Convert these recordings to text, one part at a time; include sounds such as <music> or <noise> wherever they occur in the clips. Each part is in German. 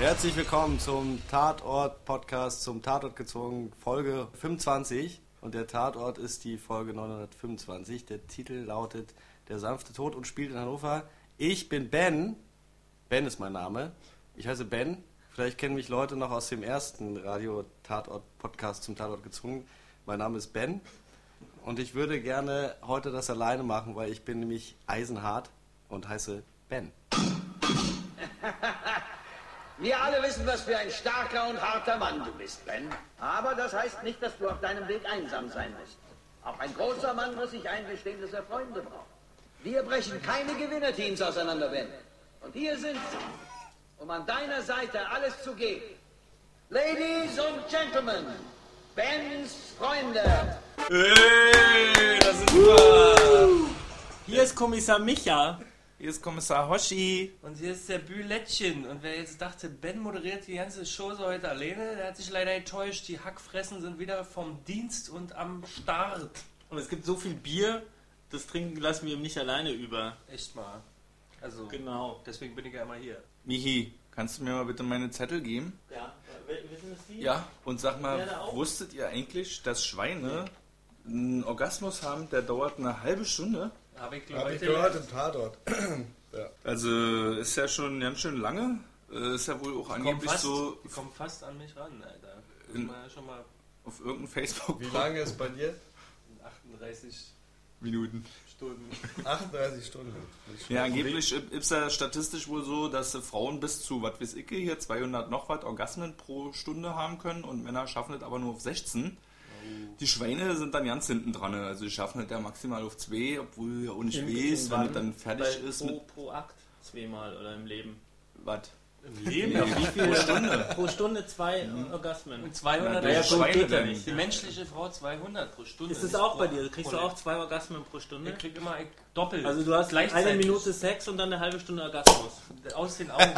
Herzlich willkommen zum Tatort-Podcast, zum Tatort gezwungen, Folge 25. Und der Tatort ist die Folge 925. Der Titel lautet Der sanfte Tod und spielt in Hannover. Ich bin Ben. Ben ist mein Name. Ich heiße Ben. Vielleicht kennen mich Leute noch aus dem ersten Radio-Tatort-Podcast zum Tatort gezwungen. Mein Name ist Ben. Und ich würde gerne heute das alleine machen, weil ich bin nämlich eisenhart und heiße Ben. Wir alle wissen, was für ein starker und harter Mann du bist, Ben. Aber das heißt nicht, dass du auf deinem Weg einsam sein musst. Auch ein großer Mann muss sich eingestehen, dass er Freunde braucht. Wir brechen keine Gewinnerteams auseinander, Ben. Und hier sind sie, um an deiner Seite alles zu geben. Ladies und Gentlemen, Bens Freunde. Hey, das ist super. Hier ist Kommissar Micha. Hier ist Kommissar Hoshi. Und hier ist der Bühlettchen. Und wer jetzt dachte, Ben moderiert die ganze Show so heute alleine, der hat sich leider enttäuscht. Die Hackfressen sind wieder vom Dienst und am Start. Und es gibt so viel Bier, das trinken lassen wir ihm nicht alleine über. Echt mal. Also, Genau. deswegen bin ich ja immer hier. Michi, kannst du mir mal bitte meine Zettel geben? Ja, wissen es die? Ja, und sag mal, Ja, wusstet ihr eigentlich, dass Schweine einen Orgasmus haben, der dauert eine halbe Stunde? Habe ich Hab ich gehört im Tatort. <clears throat> Also ist ja schon ganz schön lange. Äh, Ist ja wohl auch Die kommen, angeblich fast, so die kommen fast an mich ran, Alter. In- mal schon mal auf irgendeinem Facebook Wie lange ist bei dir? 38 Minuten. Stunden. 38 Stunden. Ja, angeblich ist ja statistisch wohl so, dass Frauen bis zu, was weiß ich, hier 200 noch was Orgasmen pro Stunde haben können und Männer schaffen es aber nur auf 16. Die Schweine sind dann ganz hinten dran, also die schaffen es ja maximal auf 2, obwohl ja auch nicht weiß, im wenn es dann fertig Bei, ist pro, pro Akt zweimal oder im Leben. was? Im Leben? Nee, wie viel Stunde? Pro Stunde zwei Orgasmen. Und 200 Na, Ja, Schweine geht ja nicht. Die menschliche Frau 200 pro Stunde. Ist es nicht auch pro- bei dir? Kriegst du pro- auch zwei Orgasmen pro Stunde? Ich krieg immer doppelt. Also du hast gleichzeitig. eine Minute Sex und dann eine halbe Stunde Orgasmus. Aus den Augen.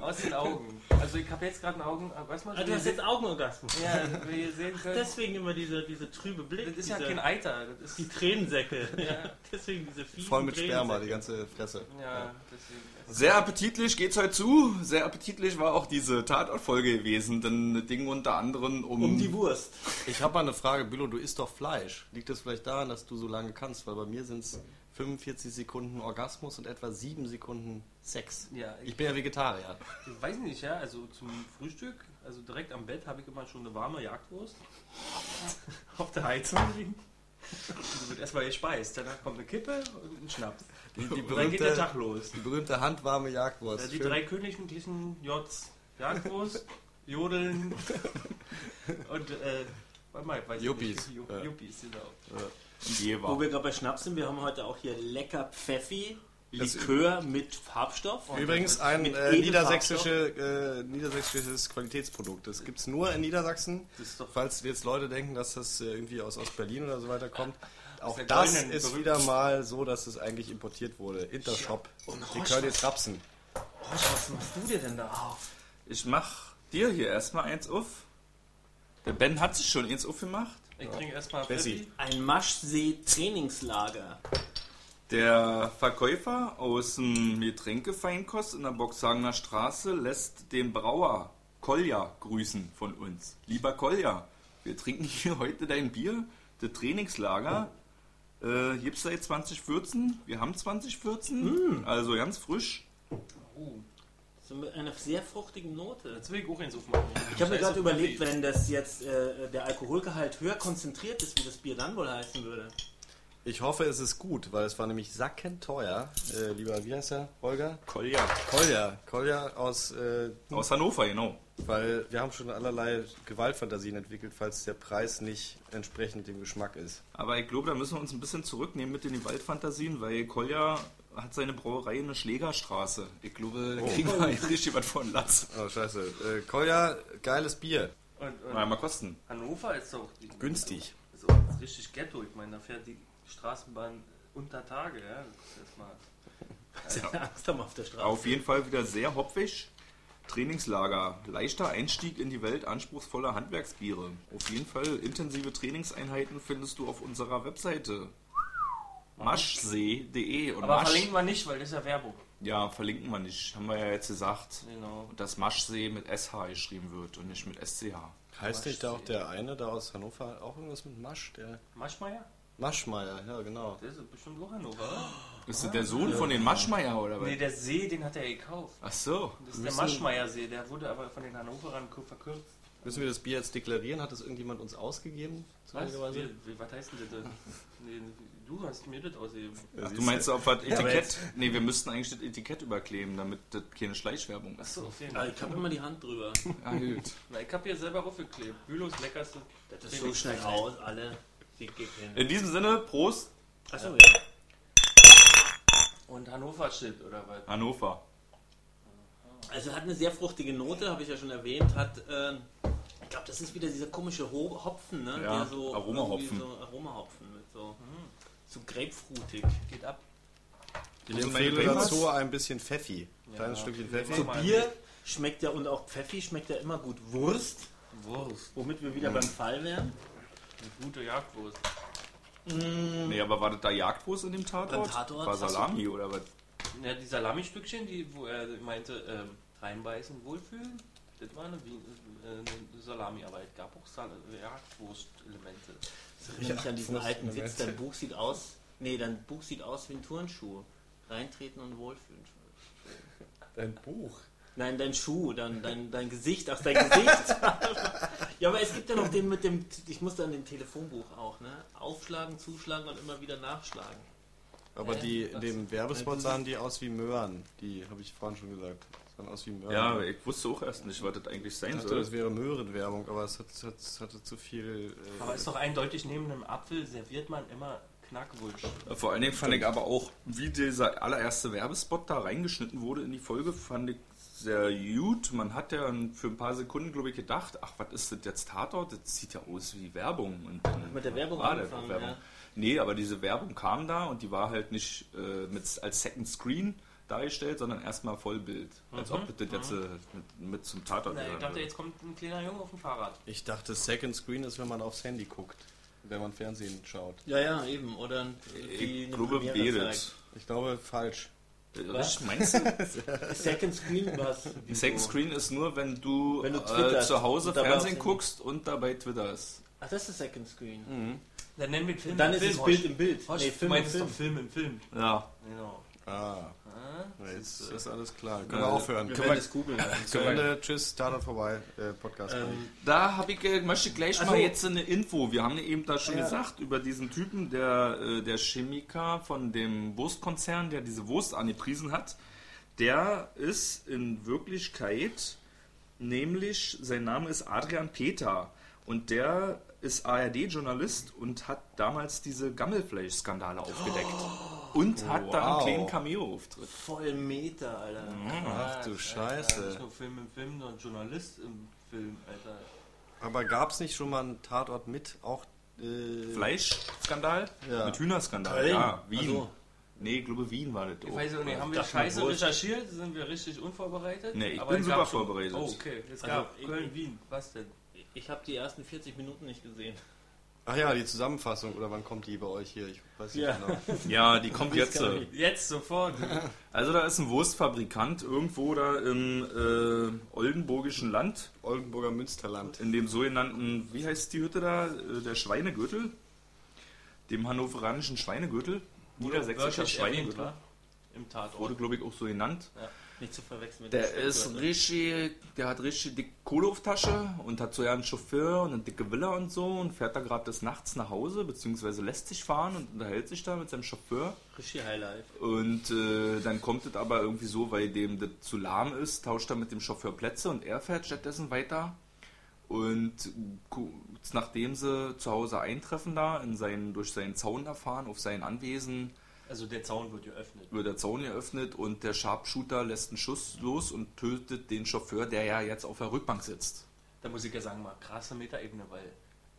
Aus den Augen. Also ich habe jetzt gerade einen Augen... Weiß man, Ah, du hast jetzt Augenorgasmus. Ja, wie ihr sehen könnt. Deswegen immer diese, diese trübe Blick. das ist ja diese, kein Eiter. Das ist Die Tränensäcke. Ja. <laughs> Deswegen diese fiesen Voll mit Sperma, die ganze Fresse. Ja, deswegen. Sehr appetitlich geht's heute zu. Sehr appetitlich war auch diese Tatortfolge gewesen, denn Ding unter anderem um, Um die Wurst. Ich habe mal eine Frage, Bülow, du isst doch Fleisch. Liegt das vielleicht daran, dass du so lange kannst? Weil bei mir sind es 45 Sekunden Orgasmus und etwa 7 Sekunden Sex. Ja, ich, Ich bin ja Vegetarier. ich weiß nicht, ja. Also zum Frühstück, also direkt am Bett, habe ich immer schon eine warme Jagdwurst <laughs> auf der Heizung liegen. Die wird erstmal gespeist. Danach kommt eine Kippe und ein Schnaps. Die, die, Und dann geht der berühmte, Tag los. die berühmte handwarme Jagdwurst. Ja, die Schön- drei königlichen Jots. Jagdwurst, <laughs> Jodeln und äh, ich weiß Yuppies. nicht. Ju- Ja. Jever. Wo wir gerade bei Schnaps sind, wir haben heute auch hier lecker Pfeffi, Likör mit Farbstoff. Übrigens ein äh, niedersächsische, äh, niedersächsisches Qualitätsprodukt. Das gibt es nur in Niedersachsen. Falls jetzt Leute denken, dass das äh, irgendwie aus, aus Berlin oder so weiter kommt. Auch das goldenen ist wieder mal so, dass es eigentlich importiert wurde. Intershop. Die können jetzt rapsen. was machst du dir denn da auf? Ich mach dir hier erstmal eins auf. Der Ben hat sich schon eins aufgemacht. Ich trinke erstmal Bessie. Ein Maschsee-Trainingslager. Der Verkäufer aus dem Getränkefeinkost in der Boxhagener Straße lässt den Brauer Kolja grüßen von uns. Lieber Kolja, wir trinken hier heute dein Bier, das Trainingslager. Äh, gibt's seit 2014. Wir haben 2014, also ganz frisch. So mit einer sehr fruchtigen Note. Jetzt will ich auch eins aufmachen. Ich habe mir gerade überlegt, wenn das jetzt äh, der Alkoholgehalt höher konzentriert ist, wie das Bier dann wohl heißen würde. Ich hoffe, es ist gut, weil es war nämlich sackenteuer. Äh, lieber, wie heißt er? Holger? Kolja. Kolja. Kolja aus, äh, Aus Hannover, genau. weil wir haben schon allerlei Gewaltfantasien entwickelt, falls der Preis nicht entsprechend dem Geschmack ist. Aber ich glaube, da müssen wir uns ein bisschen zurücknehmen mit den Gewaltfantasien, weil Kolja hat seine Brauerei in der Schlägerstraße. Ich glaube, da kriegen wir jetzt richtig was von Latz. Oh, scheiße. Äh, Kolja, geiles Bier. Und, und Mal, mal kosten. Hannover ist doch die, Günstig. Ist auch richtig Ghetto. Ich meine, da fährt die Straßenbahn unter Tage. Ja? Das ist erstmal. Ja. <laughs> Angst haben auf der Straße. Auf jeden Fall wieder sehr hopfig. Trainingslager. Leichter Einstieg in die Welt anspruchsvoller Handwerksbiere. Auf jeden Fall intensive Trainingseinheiten findest du auf unserer Webseite. Maschsee.de und Aber Masch, verlinken wir nicht, weil das ist ja Werbung. Ja, verlinken wir nicht. Haben wir ja jetzt gesagt, Genau. dass Maschsee mit SH geschrieben wird und nicht mit SCH. Heißt nicht da auch der eine da aus Hannover auch irgendwas mit Masch? Der Maschmeier? Maschmeier, ja genau. Der ist bestimmt auch Hannover, oder? <gasps> Ist das der Sohn von den Maschmeyer oder was? Nee, der See, den hat er gekauft. Ach so. Das ist der Maschmeyer-See, der wurde aber von den Hannoverern verkürzt. Müssen wir das Bier jetzt deklarieren? Hat das irgendjemand uns ausgegeben? Was? Wie, wie, was heißt denn das? <laughs> Nee, du hast mir das ausgegeben. Ach, du meinst, wir das Etikett... Nee, wir müssten eigentlich das Etikett überkleben, damit das keine Schleichwerbung ist. Achso, okay. Ah, ich habe immer die Hand drüber. Ja, gut. <laughs> Na, ich hab hier selber aufgeklebt. Bülows leckerste. Das ist so schnell raus, alle. In diesem Sinne, Prost, Achso, ja. Und Hannover-Shit, oder was? Hannover. Also hat eine sehr fruchtige Note, habe ich ja schon erwähnt. Hat, ähm, ich glaube, das ist wieder dieser komische Ho Hopfen, ne? Ja, Der so Aromahopfen. So Aromahopfen mit so, so grapefruitig. Geht ab. Ich sind empfehle dazu ein bisschen Pfeffi. Kleines Stückchen. Pfeffi. Mal Bier schmeckt ja und auch Pfeffi schmeckt ja immer gut Wurst, Wurst. womit wir wieder beim Fall wären. Eine gute Jagdwurst. Nee, aber war das da Jagdwurst in dem Tatort? Beim Tatort? War Salami oder was? Ja, die Salami-Stückchen, die, wo er meinte, ähm, reinbeißen, wohlfühlen, das war eine, Wien, äh, eine Salami, aber es gab auch Sal Jagdwurst-Elemente. Das erinnert mich an diesen alten Witz, dein Buch sieht aus, nee, dein Buch sieht aus wie ein Turnschuh. Reintreten und wohlfühlen. Dein Buch. Nein, dein Schuh, dein, dein, dein Gesicht, ach dein Gesicht. <laughs> ja, aber es gibt ja noch den mit dem, ich musste an dem Telefonbuch auch, ne? Aufschlagen, zuschlagen und immer wieder nachschlagen. Aber Äh, die in dem Werbespot sahen die aus wie Möhren. Die habe ich vorhin schon gesagt. Sahen aus wie Möhren. Ja, ich wusste auch erst nicht, was das eigentlich ich sein dachte, soll. das wäre Möhrenwerbung, aber es hat, hat, hatte zu viel. Äh, Aber ist doch eindeutig, neben einem Apfel serviert man immer Knackwurst. Vor allen Dingen fand ich aber auch, wie dieser allererste Werbespot da reingeschnitten wurde in die Folge, fand ich sehr gut. Man hat ja für ein paar Sekunden, glaube ich, gedacht, ach, was ist das jetzt Tatort? Das sieht ja aus wie Werbung. Und dann Mit der Werbung angefangen, Werbung. ja. Nee, aber diese Werbung kam da und die war halt nicht äh, mit, als Second Screen dargestellt, sondern erstmal Vollbild. Als ob das jetzt äh, mit, mit zum Tatort Na, ich dachte, jetzt kommt ein kleiner Junge auf dem Fahrrad. ich dachte, Second Screen ist, wenn man aufs Handy guckt. Wenn man Fernsehen schaut. Ja, ja, eben. Oder Ich glaube, Premiere beides. Ich glaube, falsch. Was? Meinst du? <laughs> Second Screen was? Ein Second Screen ist nur, wenn du, Wenn du äh, zu Hause Fernsehen guckst und dabei twitterst. Ach, das ist Second Screen. Dann nennen wir Film dann im ist Film. es Bild im Bild. Horst, Nee, du Film im meinst Film. doch Film im Film. Ja. Genau. Ah, Ah, jetzt ist alles klar. Können wir aufhören. Wir Können wir es googeln. <laughs> zu Ende. Tschüss, Tatort vorbei. Äh, Podcast. Ähm, Da habe ich, äh, möchte ich gleich Ach mal jetzt eine Info. Wir haben eben da schon Ja. gesagt über diesen Typen, der, äh, der Chemiker von dem Wurstkonzern, der diese Wurst angepriesen hat. Der ist in Wirklichkeit, nämlich, sein Name ist Adrian Peter und der ist ARD-Journalist und hat damals diese Gammelfleisch-Skandale aufgedeckt. Und hat da einen Wow. kleinen Cameo-Auftritt. voll Meter, Alter. Ach du Ja, nicht Scheiße. nur Film im Film, sondern Journalist im Film, Alter. Aber gab es nicht schon mal einen Tatort mit auch äh, Fleischskandal? Ja. Mit Hühnerskandal, Köln? ja. Wien. Ach so. Nee, ich glaube Wien war das. Ich auch. weiß auch nicht, haben wir scheiße recherchiert? Sind wir richtig unvorbereitet? Nee, ich Aber bin es super vorbereitet. Oh, okay. Es Also, gab ich- Köln, Wien. Was denn? Ich habe die ersten 40 Minuten nicht gesehen. Ach ja, die Zusammenfassung oder wann kommt die bei euch hier? Ich weiß nicht Ja. genau. <laughs> Ja, die kommt jetzt. äh. Jetzt sofort. <laughs> Also da ist ein Wurstfabrikant irgendwo da im äh, Oldenburgischen Land, Oldenburger Münsterland. in dem sogenannten, wie heißt die Hütte da? Äh, Der Schweinegürtel? Dem hannoveranischen Schweinegürtel? Niedersächsischer erwähnt, Schweinegürtel. Im Tatort. Wurde, glaube ich, auch so genannt. Nicht zu verwechseln mit Der dem ist Speckgürtel. richtig, der hat richtig dick Kohle auf Tasche und hat so ja einen Chauffeur und eine dicke Villa und so und fährt da gerade des Nachts nach Hause, beziehungsweise lässt sich fahren und unterhält sich da mit seinem Chauffeur. Richtig Highlife. Und äh, dann kommt es aber irgendwie so, weil dem das zu lahm ist, tauscht er mit dem Chauffeur Plätze und er fährt stattdessen weiter. Und ku- nachdem sie zu Hause eintreffen da, in seinen, durch seinen Zaun erfahren, auf sein Anwesen, Also der Zaun wird geöffnet. wird der Zaun geöffnet und der Sharpshooter lässt einen Schuss los und tötet den Chauffeur, der ja jetzt auf der Rückbank sitzt. Da muss ich ja sagen, mal krasse Metaebene, weil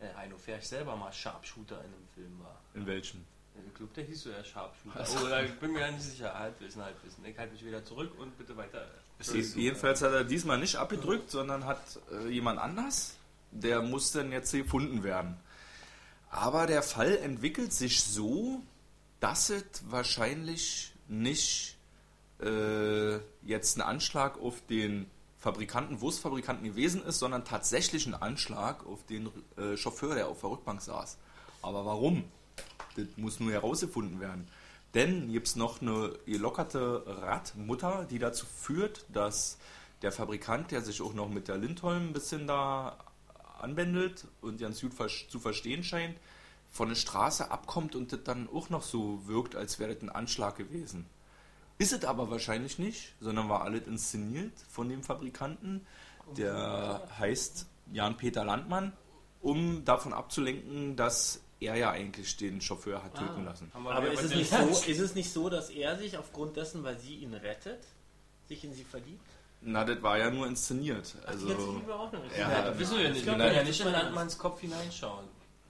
äh, Heino Ferch selber mal Sharpshooter in einem Film war. In welchem? Ich glaube, der hieß so ja Sharpshooter. Oder ich bin mir ja nicht sicher. Halbwissen, Halbwissen. Ich halte mich wieder zurück und bitte weiter. Jedenfalls hat er diesmal nicht abgedrückt, sondern hat äh, jemand anders. Der muss dann jetzt gefunden werden. Aber der Fall entwickelt sich so, dass es wahrscheinlich nicht äh, jetzt ein Anschlag auf den Fabrikanten, Wurstfabrikanten gewesen ist, sondern tatsächlich ein Anschlag auf den äh, Chauffeur, der auf der Rückbank saß. Aber warum? Das muss nur herausgefunden werden. Denn gibt es noch eine gelockerte Radmutter, die dazu führt, dass der Fabrikant, der sich auch noch mit der Lindholm ein bisschen da anbändelt und ganz gut zu verstehen scheint, von der Straße abkommt und das dann auch noch so wirkt, als wäre das ein Anschlag gewesen. Ist es aber wahrscheinlich nicht, sondern war alles inszeniert von dem Fabrikanten, der heißt Jan-Peter Landmann, um davon abzulenken, dass er ja eigentlich den Chauffeur hat töten lassen. Aber ist es, nicht so, ist es nicht so, dass er sich aufgrund dessen, weil sie ihn rettet, sich in sie verliebt? Na, das war ja nur inszeniert. Also, Ach, die hat sich überhaupt noch nicht. Ja, Ja, das wissen wir ja nicht. Nein, können ja nicht in Landmanns Kopf hineinschauen.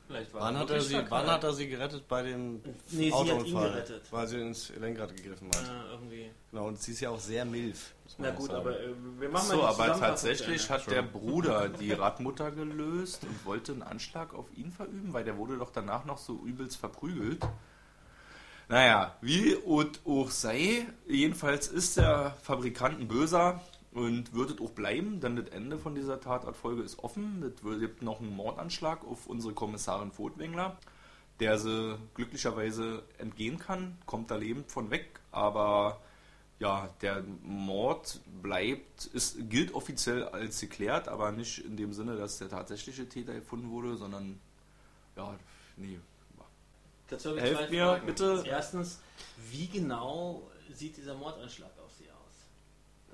Vielleicht war Wann hat, er sie, wann hat er sie gerettet bei dem Nee, sie hat ihn Autounfall? gerettet. Weil sie ins Lenkrad gegriffen hat. Ja, irgendwie. Genau, und sie ist ja auch sehr milf. Na gut, sagen. aber äh, wir machen so, mal die aber tatsächlich hat der Bruder die Radmutter gelöst und wollte einen Anschlag auf ihn verüben, weil der wurde doch danach noch so übelst verprügelt. Naja, wie und auch sei, jedenfalls ist der Fabrikant ein Böser und wird es auch bleiben, denn das Ende von dieser Tatortfolge ist offen. Es gibt noch einen Mordanschlag auf unsere Kommissarin Furtwängler, der sie glücklicherweise entgehen kann, kommt da lebend von weg, aber ja, der Mord bleibt, ist, gilt offiziell als geklärt, aber nicht in dem Sinne, dass der tatsächliche Täter gefunden wurde, sondern ja, nee. Dazu habe ich Helft zwei mir, Fragen. bitte. Erstens, wie genau sieht dieser Mordanschlag aus?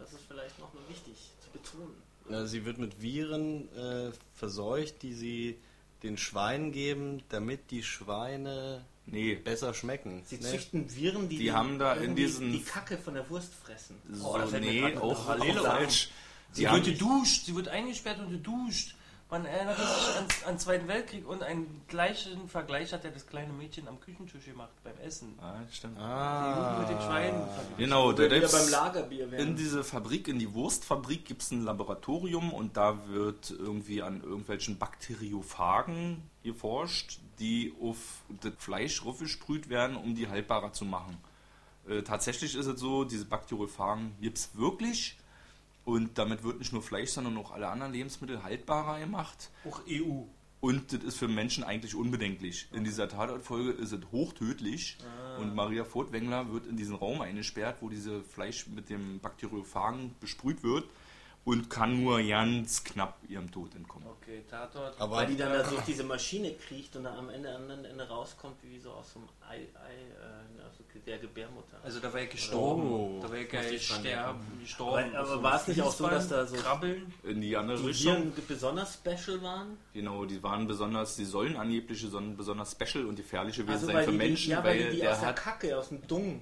Das ist vielleicht noch mal wichtig zu betonen. Ja, sie wird mit Viren äh, verseucht, die sie den Schweinen geben, damit die Schweine Nee, besser schmecken. Sie Ne? züchten Viren, die, Die haben da in diesen- die Kacke von der Wurst fressen. so, Oh, da fällt mir nee, auch, auch falsch. Sie Die wird geduscht, sie wird eingesperrt und geduscht. Man erinnert sich an, an den Zweiten Weltkrieg und einen gleichen Vergleich hat ja das kleine Mädchen am Küchentisch gemacht beim Essen. ah, stimmt. Die Ah, mit den Schweinen. Genau, da gibt's- beim Lagerbier In werden. diese Fabrik, in die Wurstfabrik gibt es ein Laboratorium und da wird irgendwie an irgendwelchen Bakteriophagen geforscht, die auf das Fleisch raufgesprüht werden, um die haltbarer zu machen. Äh, tatsächlich ist es so, diese Bakteriophagen gibt es wirklich und damit wird nicht nur Fleisch, sondern auch alle anderen Lebensmittel haltbarer gemacht. Auch EU. Und das ist für Menschen eigentlich unbedenklich. In dieser Tatortfolge ist es hochtödlich und Maria Furtwängler wird in diesen Raum eingesperrt, wo diese Fleisch mit dem Bakteriophagen besprüht wird und kann nur ganz knapp ihrem Tod entkommen. Okay, Tatort. aber Weil die dann da durch diese Maschine kriecht und dann am Ende, am Ende rauskommt, wie so aus so einem Ei, Ei äh, aus der Gebärmutter. Also da war er gestorben. Oh. da war er Muss ich sterben, gestorben. Aber- aber war es nicht auch so, dass da so- Krabbeln? In die andere die Richtung. Viren besonders special waren? Genau, die waren besonders, die sollen angeblich son- besonders special und gefährlich gewesen sein Also weil für die, Menschen, ja, weil weil die, die der aus der hat. Kacke, aus dem Dung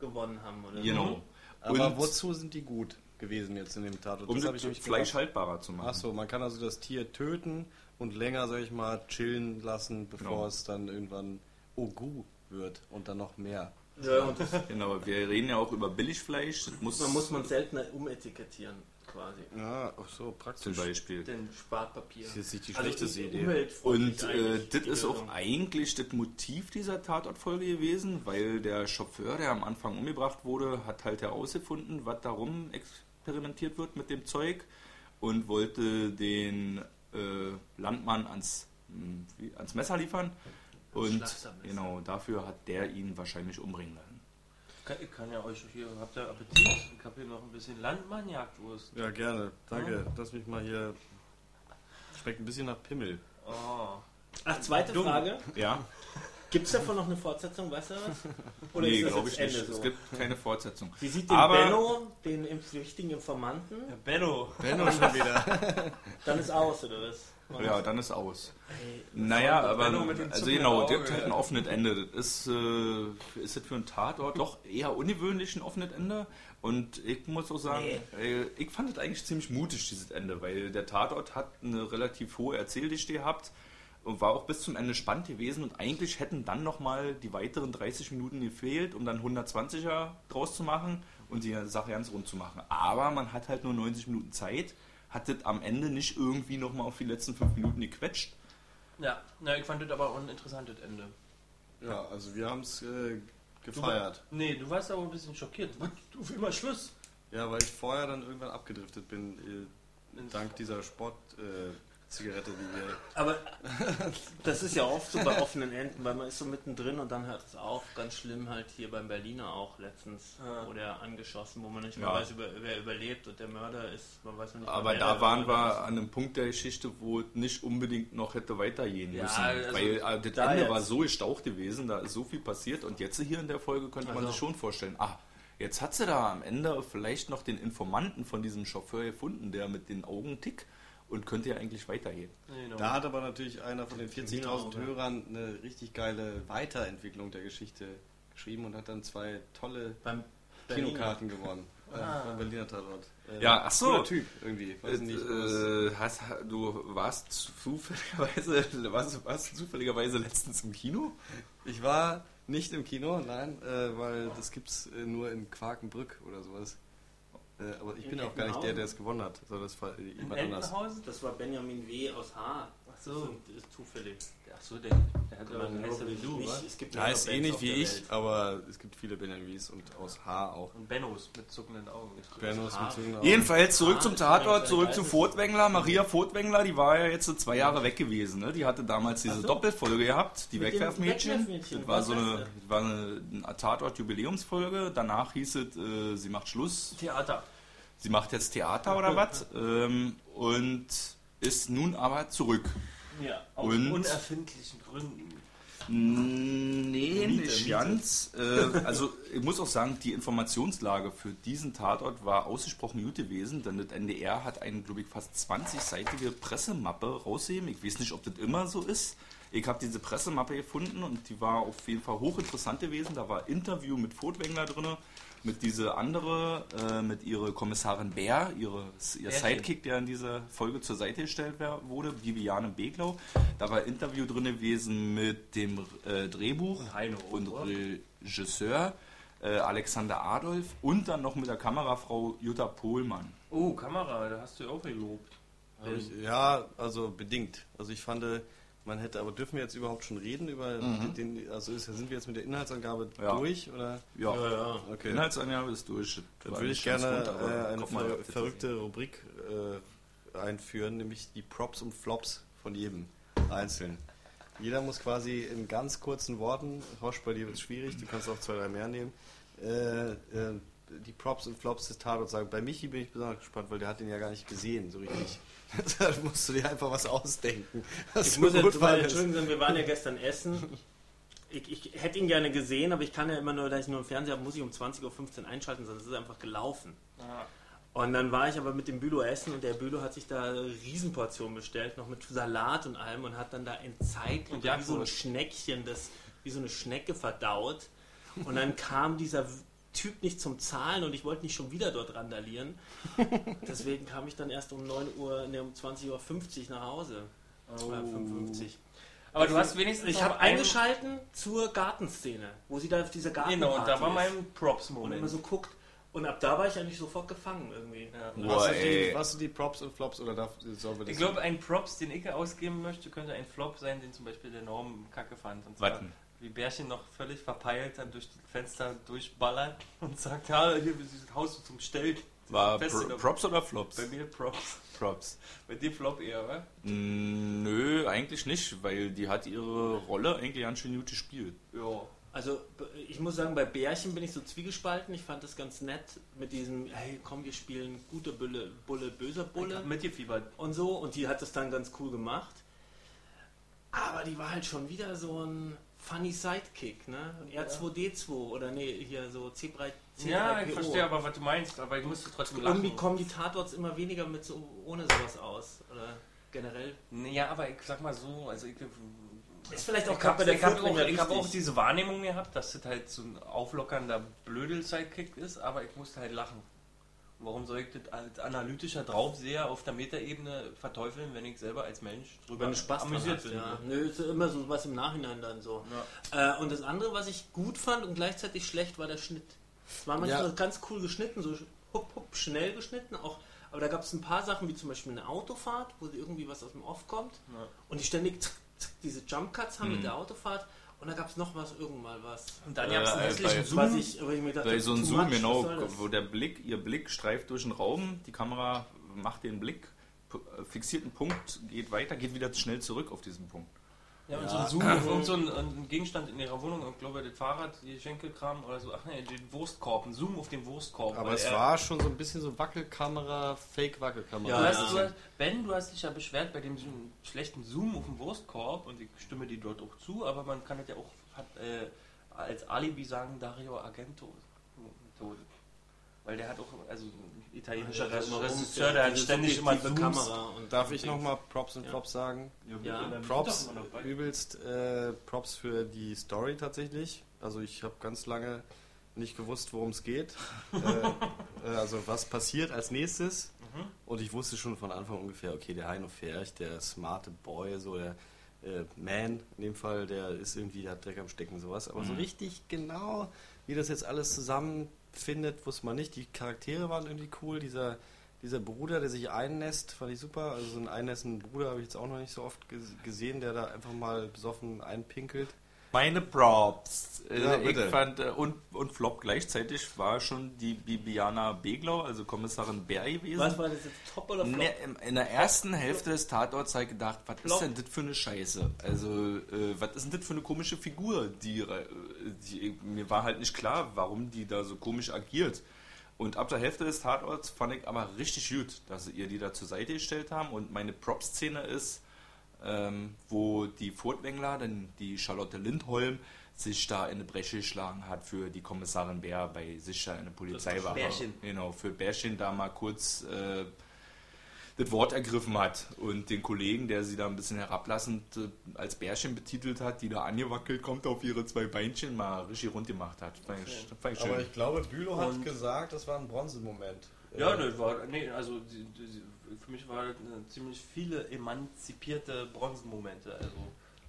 gewonnen haben, oder? Genau. aber Und wozu sind die gut gewesen jetzt in dem Tatort? um Das das Fleisch haltbarer zu machen. Achso, man kann also das Tier töten und länger, sag ich mal, chillen lassen, bevor Genau. es dann irgendwann Ogu wird und dann noch mehr. Ja, und <laughs> Genau, wir reden ja auch über Billigfleisch. Das muss, man muss man seltener umetikettieren, quasi. Ja, ach so, zum praktisch. Beispiel. Den Sparpapier. Das ist jetzt nicht die Also schlechteste die Idee. Und äh, das ist auch eigentlich das Motiv dieser Tatortfolge gewesen, weil der Chauffeur, der am Anfang umgebracht wurde, hat halt herausgefunden, was darum experimentiert wird mit dem Zeug und wollte den äh, Landmann ans, mh, wie, ans Messer liefern. Und genau, dafür hat der ihn wahrscheinlich umbringen lassen. Kann, ich kann ja euch hier, habt ihr Appetit? Ich habe hier noch ein bisschen Landmann-Jagdwurst. Ja, gerne. Danke. Lass mich mal hier. Schmeckt ein bisschen nach Pimmel. Oh. Ach, zweite Dumm. Frage. Ja, <laughs> Gibt es davon noch eine Fortsetzung, weißt du was? <laughs> Oder nee, glaube ich nicht. Ende so? Es gibt keine Fortsetzung. Sie sieht den Aber- Benno, den richtigen Informanten, Ja, Benno. Benno schon <laughs> wieder. dann ist aus, oder was? Ja, dann ist aus. Ey, Naja, aber also genau, der hat ein offenes Ende. Das ist, äh, ist das für einen Tatort doch eher ungewöhnlich ein offenes Ende. Und ich muss auch sagen, äh, ich fand es eigentlich ziemlich mutig, dieses Ende, weil der Tatort hat eine relativ hohe Erzähldichte gehabt und war auch bis zum Ende spannend gewesen und eigentlich hätten dann nochmal die weiteren 30 Minuten gefehlt, um dann 120er draus zu machen und die Sache ganz rund zu machen. Aber man hat halt nur 90 Minuten Zeit, hat das am Ende nicht irgendwie nochmal auf die letzten 5 Minuten gequetscht. Ja, na, ich fand das aber auch ein interessantes Ende. Ja, also wir haben es äh, gefeiert. Nee, du warst aber ein bisschen schockiert. Was? Du für immer Schluss. Ja, weil ich vorher dann irgendwann abgedriftet bin, äh, dank dieser Sport-Zigarette, äh, Zigarette, die wir. Aber das ist ja oft so bei offenen Enden, weil man ist so mittendrin und dann hört es auf. Ganz schlimm halt hier beim Berliner auch letztens, Ja. wurde er angeschossen, wo man nicht mehr Ja. weiß, über, wer überlebt und der Mörder ist, man weiß noch nicht mehr, Aber da der waren wir an einem Punkt der Geschichte, wo es nicht unbedingt noch hätte weitergehen Ja, müssen. also weil äh, das da Ende jetzt. war so gestaucht gewesen, da ist so viel passiert und jetzt hier in der Folge könnte man Also. sich schon vorstellen, ah, jetzt hat sie da am Ende vielleicht noch den Informanten von diesem Chauffeur gefunden, der mit den Augen tickt und könnte ja eigentlich weitergehen. Genau. Da hat aber natürlich einer von den 40.000 Genau, ja. Hörern eine richtig geile Weiterentwicklung der Geschichte geschrieben und hat dann zwei tolle Beim. Kinokarten gewonnen. Äh, beim Berliner Tatort. Äh, Ja, ach so. cooler Typ irgendwie. Weiß nicht, was- Äh, hast, du warst zufälligerweise, <laughs> warst, warst zufälligerweise letztens im Kino? Ich war nicht im Kino, nein, äh, weil das gibt's äh, nur in Quakenbrück oder sowas. Äh, aber ich In bin auch gar nicht der, der es gewonnen hat, sondern das war in jemand anders. Das war Benjamin W. aus Haar. Ach so. Das ist zufällig. Ach so, der, der hat Aber nur heißer wie du, nicht- was? es gibt Ja, ist ähnlich auf wie ich, Welt. aber es gibt viele Benjamins und aus Haar auch. Und Bennos mit zuckenden Augen. Bennos mit zuckenden Augen. Jedenfalls zurück Ah, zum das Tatort, zurück zu Furtwängler. Maria Furtwängler, die war ja jetzt so zwei Jahre weg gewesen. Ne? Die hatte damals diese so. Doppelfolge gehabt, die Wegwerfmädchen. Wegwerfmädchen, Das war so eine, war eine, eine Tatort-Jubiläumsfolge. Danach hieß es, äh, sie macht Schluss. Theater. Sie macht jetzt Theater oder was. Ähm, und ist nun aber zurück. Ja, aus Und? unerfindlichen Gründen. Nee, Miete, nicht ganz. Äh, also ich muss auch sagen, die Informationslage für diesen Tatort war ausgesprochen gut gewesen, denn das NDR hat eine, glaube ich, fast 20-seitige Pressemappe rausgegeben. Ich weiß nicht, ob das immer so ist. Ich habe diese Pressemappe gefunden und die war auf jeden Fall hochinteressant gewesen. Da war Interview mit Furtwängler drin, mit diese andere, äh, mit ihrer Kommissarin Bär, ihre, ihr Bärchen. Sidekick, der in dieser Folge zur Seite gestellt wurde, Viviane Beglau. Da war Interview drin gewesen mit dem äh, Drehbuch Und Heino und. Regisseur äh, Alexander Adolf und dann noch mit der Kamerafrau Jutta Pohlmann. Oh, Kamera, da hast du ja auch gelobt. Ja, also bedingt. Also ich fand, äh, man hätte, aber dürfen wir jetzt überhaupt schon reden über den, also ist, sind wir jetzt mit der Inhaltsangabe Ja. durch oder? Ja, Ja, ja. Okay. Inhaltsangabe ist durch. Dann würde ich gerne gut, aber äh, eine ver verrückte Rubrik äh, einführen, nämlich die Props und Flops von jedem einzeln. Jeder muss quasi in ganz kurzen Worten, Hosch, bei dir wird es schwierig, du kannst auch zwei, drei mehr nehmen, äh, äh, die Props und Flops des Tatorts sagen. Bei Michi bin ich besonders gespannt, weil der hat den ja gar nicht gesehen, so richtig. <laughs> da musst du dir einfach was ausdenken. was Ich so muss gut jetzt mal entschuldigen, wir waren ja gestern essen. Ich, ich hätte ihn gerne gesehen, aber ich kann ja immer nur, da ich nur im Fernseher habe, muss ich um 20.15 Uhr einschalten, sonst ist es einfach gelaufen. Und dann war ich aber mit dem Bülow essen und der Bülow hat sich da eine Riesenportion bestellt, noch mit Salat und allem und hat dann da in Zeit Und wie so ein. Schneckchen, das wie so eine Schnecke verdaut. Und dann kam dieser Typ nicht zum Zahlen und ich wollte nicht schon wieder dort randalieren. <laughs> Deswegen kam ich dann erst um 9 Uhr, ne, um 20.50 Uhr nach Hause. Oder 55. Aber du hast wenigstens Ich habe eingeschalten zur Gartenszene, wo sie da auf dieser Garten Genau, und da war mein und immer Props-Moment. so guckt. Und ab da war ich eigentlich sofort gefangen irgendwie. Ja. Boah, Was sind, ey. die, was sind die Props und Flops oder darf, sollen wir das Ich glaube, ein Props, den ich ausgeben möchte, könnte ein Flop sein, den zum Beispiel der Norm kacke fand. Und zwar, Warten. Wie Bärchen noch völlig verpeilt dann durch das Fenster durchballert <laughs> und sagt, ja, hier ist dieses Haus so zum Stell. War Pro Props oder Flops? Bei mir Props. Props. <laughs> Bei dir Flop eher, wa? Mm, Nö, eigentlich nicht, weil die hat ihre Rolle eigentlich ganz schön gut gespielt. Ja. Also ich muss sagen, bei Bärchen bin ich so zwiegespalten. Ich fand das ganz nett mit diesem, hey komm, wir spielen gute Bulle, Bulle böser Bulle mitgefiebert. und so. Und die hat das dann ganz cool gemacht. Aber die war halt schon wieder so ein funny Sidekick, ne? Und R2D2 oder nee, hier so C3, C3PO. Ja, ich verstehe aber, was du meinst, aber ich musste trotzdem lachen. Irgendwie kommen die Tatorts immer weniger mit so ohne sowas aus. Oder generell. Ja, aber ich sag mal so, also ich, Ist vielleicht auch ich habe hab auch, ich hab auch diese Wahrnehmung gehabt, dass das halt so ein auflockernder Blödel-Sidekick ist, aber ich musste halt lachen. Warum soll ich das als analytischer Draufseher auf der Metaebene verteufeln, wenn ich selber als Mensch drüber Wenn Spaß amüsiert hast, bin? ja. Nö, ist immer so was im Nachhinein dann so. Äh, und das andere, was ich gut fand und gleichzeitig schlecht, war der Schnitt. Es war manchmal Ja. ganz cool geschnitten, so hup, hup, schnell geschnitten, auch. Aber da gab es ein paar Sachen, wie zum Beispiel eine Autofahrt, wo irgendwie was aus dem Off kommt und die ständig zack, zack, diese Jump Cuts haben mit der Autofahrt Und da gab es noch was, irgendwann was. Und dann Äh, gab es einen äh, hässlichen bei- Zoom. Was ich, wo ich mir dachte, Bei so einem Zoom, much, genau, wo der Blick, ihr Blick streift durch den Raum, die Kamera macht den Blick, äh, fixiert einen Punkt, geht weiter, geht wieder schnell zurück auf diesen Punkt. Ja, und so ein Zoom auf irgend so einen, einen Gegenstand in ihrer Wohnung, ich glaube das Fahrrad, die Schenkelkram oder so, ach nee, den Wurstkorb, ein Zoom auf den Wurstkorb. Aber es war schon so ein bisschen so Wackelkamera, Fake-Wackelkamera. Du Ja, hast, ja. du hast, ben, du hast dich ja beschwert bei dem schlechten Zoom auf dem Wurstkorb und ich stimme dir dort auch zu, aber man kann das ja auch hat, äh, als Alibi sagen, Dario Argento. Weil der hat auch, also italienischer Ja, immer Regisseur, der hat ständig immer Zooms. Kamera. Und Darf ich nochmal Props und Ja. Props sagen? Ja. Props, übelst äh, Props für die Story tatsächlich. Also ich habe ganz lange nicht gewusst, worum es geht. <laughs> äh, äh, also was passiert als nächstes. Und ich wusste schon von Anfang ungefähr, okay, der Heino Ferch, der smarte Boy, so der äh, Man in dem Fall, der ist irgendwie, der hat Dreck am Stecken, sowas. Aber so richtig genau, wie das jetzt alles zusammenfindet, wusste man nicht. Die Charaktere waren irgendwie cool. Dieser, dieser Bruder, der sich einnässt, fand ich super. Also so einen einnässenden Bruder habe ich jetzt auch noch nicht so oft ges- gesehen, der da einfach mal besoffen einpinkelt. Meine Props. Äh, Ja, ich bitte. fand, äh, und, und Flop gleichzeitig war schon die Bibiana Beglau, also Kommissarin Bär gewesen. Was war das jetzt, Top oder Flop? Ne, in- in der ersten Hälfte des Tatorts habe ich gedacht, was Flop. ist denn das für eine Scheiße? Also, äh, was ist denn das für eine komische Figur? Die, äh, die, mir war halt nicht klar, warum die da so komisch agiert. Und ab der Hälfte des Tatorts fand ich aber richtig gut, dass sie ihr die da zur Seite gestellt haben. Und meine Prop-Szene ist, ähm, wo die Furtwängler, denn die Charlotte Lindholm, sich da in eine Bresche geschlagen hat für die Kommissarin Bär bei sich da in der Polizeiwache. Bärchen. Genau, für Bärchen da mal kurz äh, das Wort ergriffen hat und den Kollegen, der sie da ein bisschen herablassend äh, als Bärchen betitelt hat, die da angewackelt kommt auf ihre zwei Beinchen, mal richtig rund gemacht hat. Fand ich, fand ich schön. Aber ich glaube, Bülow hat Und- gesagt, das war ein Bronzemoment. Ja, Äh, das war, nee, also die, die, für mich war das eine ziemlich viele emanzipierte Bronzenmomente, also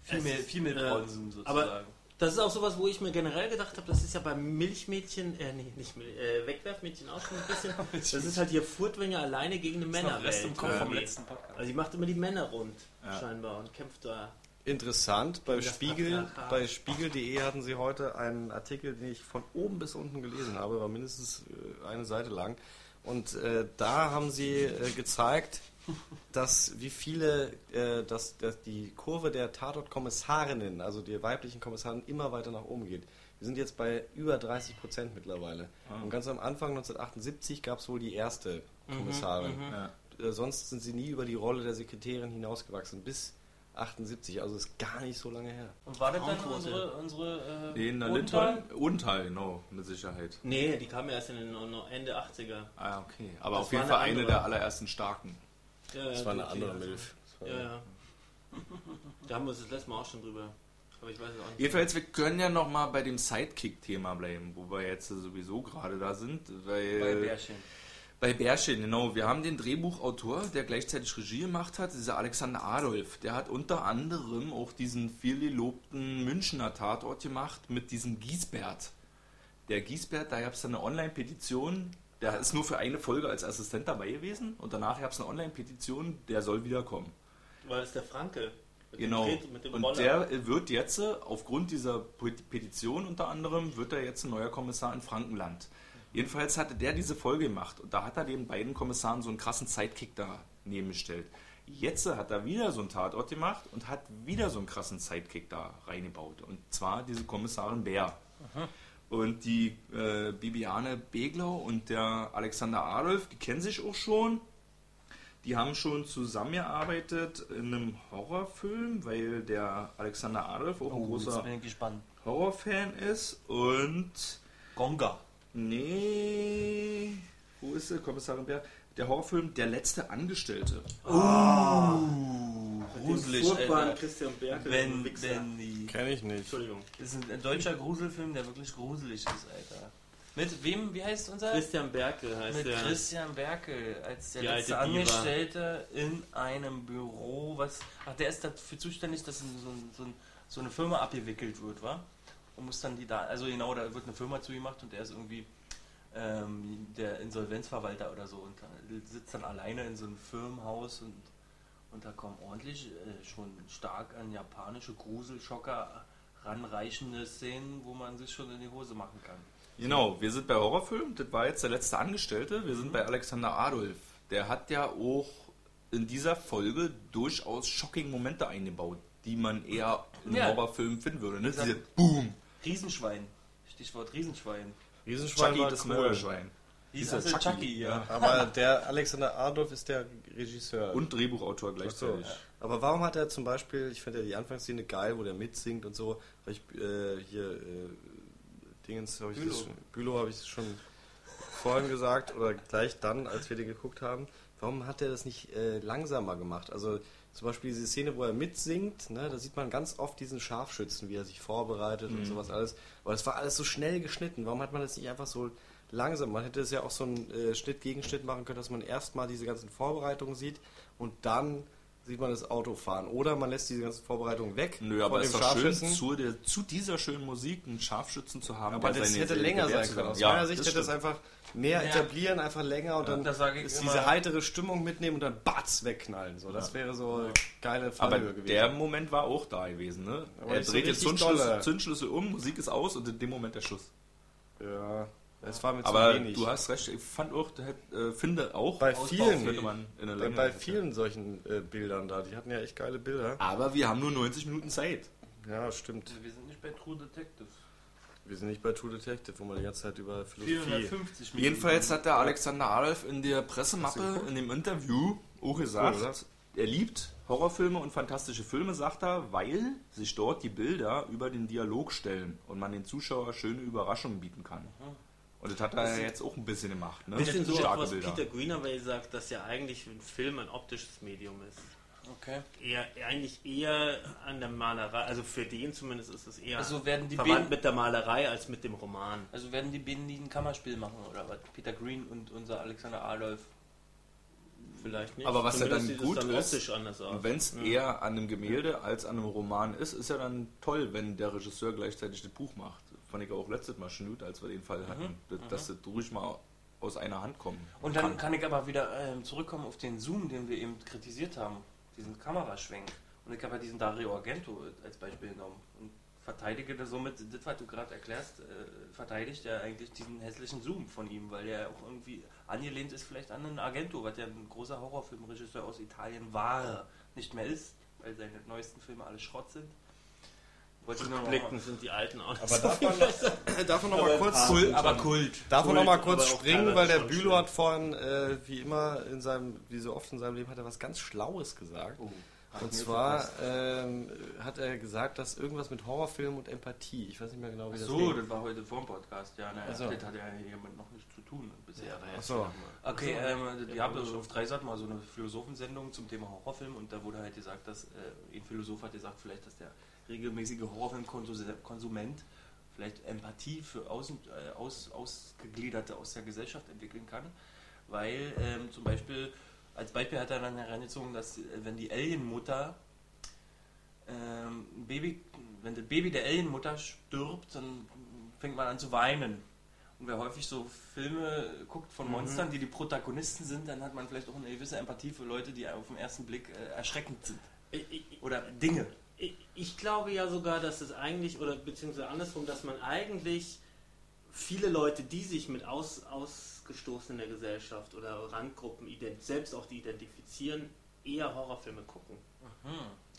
viel Es mehr, ist, viel mehr äh, Bronzen sozusagen. aber- Das ist auch sowas, wo ich mir generell gedacht habe, das ist ja beim Milchmädchen, äh, nee, nicht Milch, äh, Wegwerfmädchen auch schon ein bisschen. <laughs> das ist halt hier Furtwänger alleine gegen eine Männerwelt. im Kopf vom letzten Podcast. Also sie macht immer die Männer rund, Ja. scheinbar, und kämpft da. Interessant, bei Spiegel, bei Spiegel.de hatten sie heute einen Artikel, den ich von oben bis unten gelesen habe, war mindestens äh, eine Seite lang. Und äh, da haben sie äh, gezeigt, dass wie viele, äh, dass, dass die Kurve der Tatort-Kommissarinnen, also die weiblichen Kommissarinnen, immer weiter nach oben geht. Wir sind jetzt bei über 30 Prozent mittlerweile. Und ganz am Anfang 1978 gab es wohl die erste Kommissarin. ja. Äh, sonst sind sie nie über die Rolle der Sekretärin hinausgewachsen. Bis 78, also ist gar nicht so lange her. Und war das dann unsere, unsere äh, Nee, in der Unter- Lindholm? Unteil, genau, mit Sicherheit. Nee, die kam erst in den Ende 80er. Ah, okay. Aber Das auf jeden Fall eine eine andere. der allerersten starken. Ja, Das ja, war eine andere Milf. Das war- Ja, ja. <laughs> Da haben wir uns das letzte Mal auch schon drüber. Aber ich weiß es auch nicht. Jedenfalls, wir können ja noch mal bei dem Sidekick-Thema bleiben, wo wir jetzt sowieso gerade da sind. Weil bei Bärchen. Bei Bärchen, genau. Wir haben den Drehbuchautor, der gleichzeitig Regie gemacht hat, dieser Alexander Adolf. Der hat unter anderem auch diesen viel gelobten Münchner Tatort gemacht mit diesem Giesbert. Der Giesbert, da gab es eine Online-Petition, der ist nur für eine Folge als Assistent dabei gewesen und danach gab es eine Online-Petition, der soll wiederkommen. Weil es der Franke. Mit Genau. Und der wird jetzt, äh, aufgrund dieser Pe- Petition unter anderem, wird er jetzt ein neuer Kommissar in Frankenland. Jedenfalls hatte der diese Folge gemacht und da hat er den beiden Kommissaren so einen krassen Sidekick daneben gestellt. Jetzt hat er wieder so einen Tatort gemacht und hat wieder so einen krassen Sidekick da reingebaut. Und zwar diese Kommissarin Bär. Und die äh, Bibiane Beglau und der Alexander Adolf, die kennen sich auch schon. Die haben schon zusammengearbeitet in einem Horrorfilm, weil der Alexander Adolf auch ein Oh, jetzt großer. Horrorfan ist. Und Gonga. Nee, wo ist der Kommissarin Bär? Der Horrorfilm Der letzte Angestellte. Mit dem Gruselig, furchtbaren Alter. Christian Berkel. Wenn, wenn die. Kenn ich nicht. Entschuldigung. Das ist ein deutscher Gruselfilm, der wirklich gruselig ist, Alter. Mit wem, wie heißt unser? Christian Berkel heißt Mit der. Christian Berkel als der Die letzte. Angestellte in einem Büro, was. Ach, der ist dafür zuständig, dass so, so, so eine Firma abgewickelt wird, wa? Und muss dann die da. Also genau, da wird eine Firma zugemacht und der ist irgendwie ähm, der Insolvenzverwalter oder so und sitzt dann alleine in so einem Firmenhaus und, und da kommen ordentlich äh, schon stark an japanische Gruselschocker ranreichende Szenen, wo man sich schon in die Hose machen kann. Genau, wir sind bei Horrorfilm. Das war jetzt der letzte Angestellte. Wir sind bei Alexander Adolf. Der hat ja auch in dieser Folge durchaus shocking Momente eingebaut, die man eher in Ja. Horrorfilmen finden würde. Ne? Diese Boom. Riesenschwein. Stichwort Riesenschwein. Riesenschwein Chucky war das cool. Mörderschwein. Hieß Dieser also Chucky, Chucky, ja. Aber der Alexander Adolf ist der Regisseur. Und Drehbuchautor Ach so. gleichzeitig. Aber warum hat er zum Beispiel, ich finde ja die Anfangsszene geil, wo der mitsingt und so, weil ich äh, hier äh, Dingens habe ich Bülow. das Bülow habe ich schon vorhin gesagt oder gleich dann, als wir den geguckt haben. Warum hat er das nicht äh, langsamer gemacht? Also zum Beispiel diese Szene, wo er mitsingt, ne, da sieht man ganz oft diesen Scharfschützen, wie er sich vorbereitet und sowas alles. Aber das war alles so schnell geschnitten. Warum hat man das nicht einfach so langsam? Man hätte es ja auch so einen äh, Schnitt-Gegenschnitt machen können, dass man erstmal diese ganzen Vorbereitungen sieht und dann sieht man das Auto fahren. Oder man lässt diese ganzen Vorbereitungen weg Nö, aber es ist doch schön, zu, der, zu dieser schönen Musik einen Scharfschützen zu haben. Aber der das hätte länger sein können. Aus Ja, meiner Sicht hätte es stimmt. einfach mehr Ja. etablieren, einfach länger und dann das sage ich ist immer. diese heitere Stimmung mitnehmen und dann batz wegknallen. So, das wäre so geile Aber Fallhöhe gewesen. der Moment war auch da gewesen, ne? Aber er so dreht den richtig Zündschlüssel. Zündschlüssel um, Musik ist aus und in dem Moment der Schuss. ja, es war mir zu Aber wenig. du hast recht, ich fand auch, äh, finde auch, Bei Ausbau vielen- könnte man in der bei, bei hätte. vielen solchen äh, Bildern da, die hatten ja echt geile Bilder. Aber wir haben nur 90 Minuten Zeit. Ja, stimmt. Wir sind nicht bei True Detective. Wir sind nicht bei True Detective, wo man die ganze Zeit über Philosophie... 450 Minuten. Jedenfalls hat der Alexander Adolf in der Pressemappe, in dem Interview auch gesagt, Cool, er liebt Horrorfilme und fantastische Filme, sagt er, weil sich dort die Bilder über den Dialog stellen und man den Zuschauer schöne Überraschungen bieten kann. Und das hat er jetzt auch ein bisschen gemacht. Ne? Ein bisschen so, was Bilder. Peter Greenaway sagt, dass ja eigentlich ein Film ein optisches Medium ist. Okay. Eher, eigentlich eher an der Malerei, also für den zumindest ist es eher Also werden die verwandt Bienen- mit der Malerei als mit dem Roman. Also werden die Bienen nie ein Kammerspiel machen, oder was? Peter Green und unser Alexander Adolf. Vielleicht nicht. Aber was ja Zumindest dann sieht es gut dann ist, optisch anders aus. Wenn es eher an einem Gemälde als an einem Roman ist, ist ja dann toll, wenn der Regisseur gleichzeitig das Buch macht. Fand ich auch letztes Mal schon gut, als wir den Fall hatten, dass, dass das ruhig mal aus einer Hand kommen Und dann kann ich aber wieder ähm, zurückkommen auf den Zoom, den wir eben kritisiert haben, diesen Kameraschwenk. Und ich habe ja diesen Dario Argento als Beispiel genommen und verteidige da somit, das, was du gerade erklärst, äh, verteidigt er eigentlich diesen hässlichen Zoom von ihm, weil er auch irgendwie angelehnt ist vielleicht an einen Argento, was ja ein großer Horrorfilmregisseur aus Italien war, nicht mehr ist, weil seine neuesten Filme alle Schrott sind. Wollte ich nur noch Blicken sind die alten auch nicht Aber so darf man, besser. <laughs> darf man noch mal kurz... Kult, aber Kult. Darf man noch mal kurz springen, weil der Bülow hat vorhin, äh, wie immer in seinem, wie so oft in seinem Leben, hat er was ganz Schlaues gesagt. und zwar ähm, hat er gesagt, dass irgendwas mit Horrorfilm und Empathie. Ich weiß nicht mehr genau, wie das So, ging. das war heute vor dem Podcast, ja. Naja, so. Das hat ja jemand noch nicht zu tun bisher. Ach so. Okay, ähm, die haben auf Dreisat mal so eine Philosophensendung zum Thema Horrorfilm und da wurde halt gesagt, dass äh, ein Philosoph hat gesagt, vielleicht, dass der regelmäßige Horrorfilmkonsument vielleicht Empathie für außen, äh, aus, Ausgegliederte aus der Gesellschaft entwickeln kann, weil ähm, zum Beispiel, als Beispiel hat er dann herangezogen, dass äh, wenn die Alienmutter ähm, Baby, wenn das Baby der Alienmutter stirbt, dann fängt man an zu weinen. Und wer häufig so Filme guckt von Monstern, die die Protagonisten sind, dann hat man vielleicht auch eine gewisse Empathie für Leute, die auf den ersten Blick äh, erschreckend sind. Oder Dinge. Ich, ich glaube ja sogar, dass es eigentlich, oder beziehungsweise andersrum, dass man eigentlich viele Leute, die sich mit aus, ausgestoßen in der Gesellschaft oder Randgruppen ident selbst auch die identifizieren, eher Horrorfilme gucken.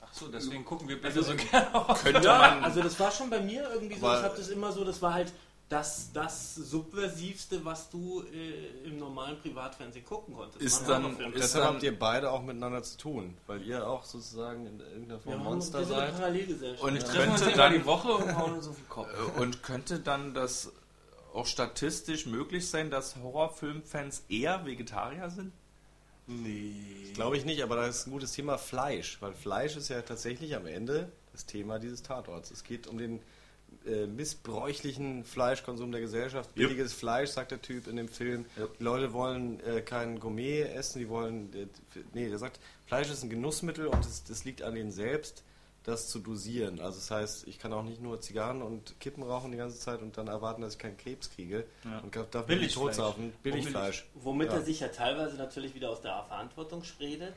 Ach so, deswegen gucken wir bitte Also- so gerne. Könnte Ja, man, also das war schon bei mir irgendwie so, ich habe das immer so, das war halt das, das Subversivste, was du äh, im normalen Privatfernsehen gucken konntest. Ist dann- ist Deshalb dann- habt ihr beide auch miteinander zu tun, weil ihr auch sozusagen in irgendeiner Form haben Monster wir sind eine seid. Und ja. Treffen wir uns könnte dann- die Woche und hauen uns auf den Kopf. Äh, Und könnte dann das auch statistisch möglich sein, dass Horrorfilmfans eher Vegetarier sind? Nee. Glaube ich nicht, aber das ist ein gutes Thema Fleisch, weil Fleisch ist ja tatsächlich am Ende das Thema dieses Tatorts. Es geht um den äh, missbräuchlichen Fleischkonsum der Gesellschaft. Billiges Fleisch, sagt der Typ in dem Film. Yep. Die Leute wollen äh, kein Gourmet essen, die wollen. Äh, nee, der sagt, Fleisch ist ein Genussmittel und das, das liegt an denen selbst, das zu dosieren. Also das heißt, ich kann auch nicht nur Zigarren und Kippen rauchen die ganze Zeit und dann erwarten, dass ich keinen Krebs kriege Ja. und darf mich nicht Billigfleisch. totsaufen. Billigfleisch. Womit Ja. er sich ja teilweise natürlich wieder aus der Verantwortung redet.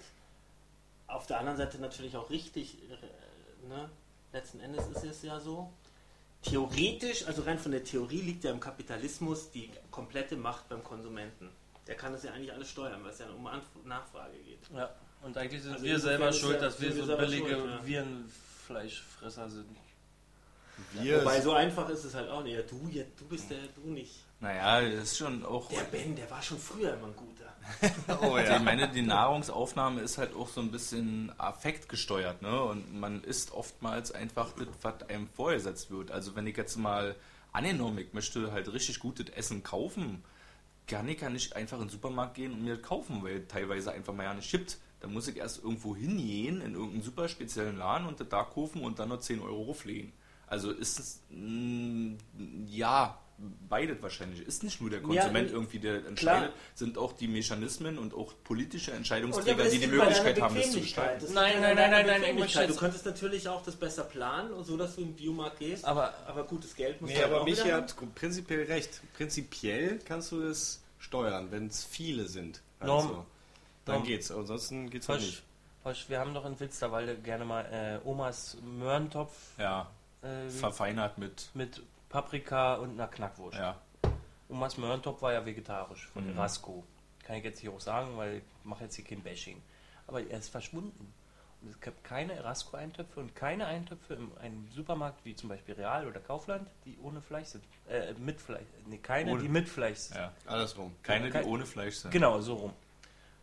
Auf der anderen Seite natürlich auch richtig, äh, ne? letzten Endes ist es ja so, theoretisch, also rein von der Theorie liegt ja im Kapitalismus die komplette Macht beim Konsumenten. Der kann das ja eigentlich alles steuern, weil es ja um Anf Nachfrage geht. Ja. Und eigentlich sind Also wir selber schuld, ja- dass wir so billige schuld, ja. Virenfleischfresser sind. Wir Wobei so einfach ist es halt auch nicht. Ja, du, ja, du bist der, du nicht. Naja, das ist schon auch. Der Ben, der war schon früher immer ein guter. <laughs> oh Also Ich meine, die Nahrungsaufnahme ist halt auch so ein bisschen affektgesteuert, ne? Und man isst oftmals einfach das, was einem vorgesetzt wird. Also wenn ich jetzt mal angenommen, ich möchte halt richtig gutes Essen kaufen, kann ich ja nicht einfach in den Supermarkt gehen und mir das kaufen, weil teilweise einfach mal ja nicht gibt. Da muss ich erst irgendwo hingehen, in irgendeinen super speziellen Laden und das da kaufen und dann noch 10 Euro rauflegen. Also ist es, mh, ja, beides wahrscheinlich. Ist nicht nur der Konsument Ja, irgendwie, der klar. entscheidet, sind auch die Mechanismen und auch politische Und Entscheidungsträger, die die Möglichkeit haben, das zu gestalten. Das Nein, nein, nein, nein, nein, möchte Du könntest natürlich auch das besser planen, so dass du in den Biomarkt gehst. Aber aber gutes Geld muss Nee, halt aber auch Michi hat prinzipiell recht. Prinzipiell kannst du das steuern, wenn es viele sind. Norm- Also, dann Norm- geht's. Ansonsten geht's halt Hosch, nicht. Hosch, wir haben doch in Wilsterwalde gerne mal äh, Omas Möhrentopf Ja, äh, verfeinert mit, mit Paprika und einer Knackwurst. ja. Omas Möhrentopf war ja vegetarisch von Mhm. Erasco. Kann ich jetzt hier auch sagen, weil ich mache jetzt hier kein Bashing. Aber er ist verschwunden. Und es gibt keine Erasco-Eintöpfe und keine Eintöpfe in einem Supermarkt wie zum Beispiel Real oder Kaufland, die ohne Fleisch sind. Äh, mit Fleisch. Nee, keine, Ohne. die mit Fleisch sind. ja. Andersrum. Keine, die Kein- ohne Fleisch sind. Genau, so rum.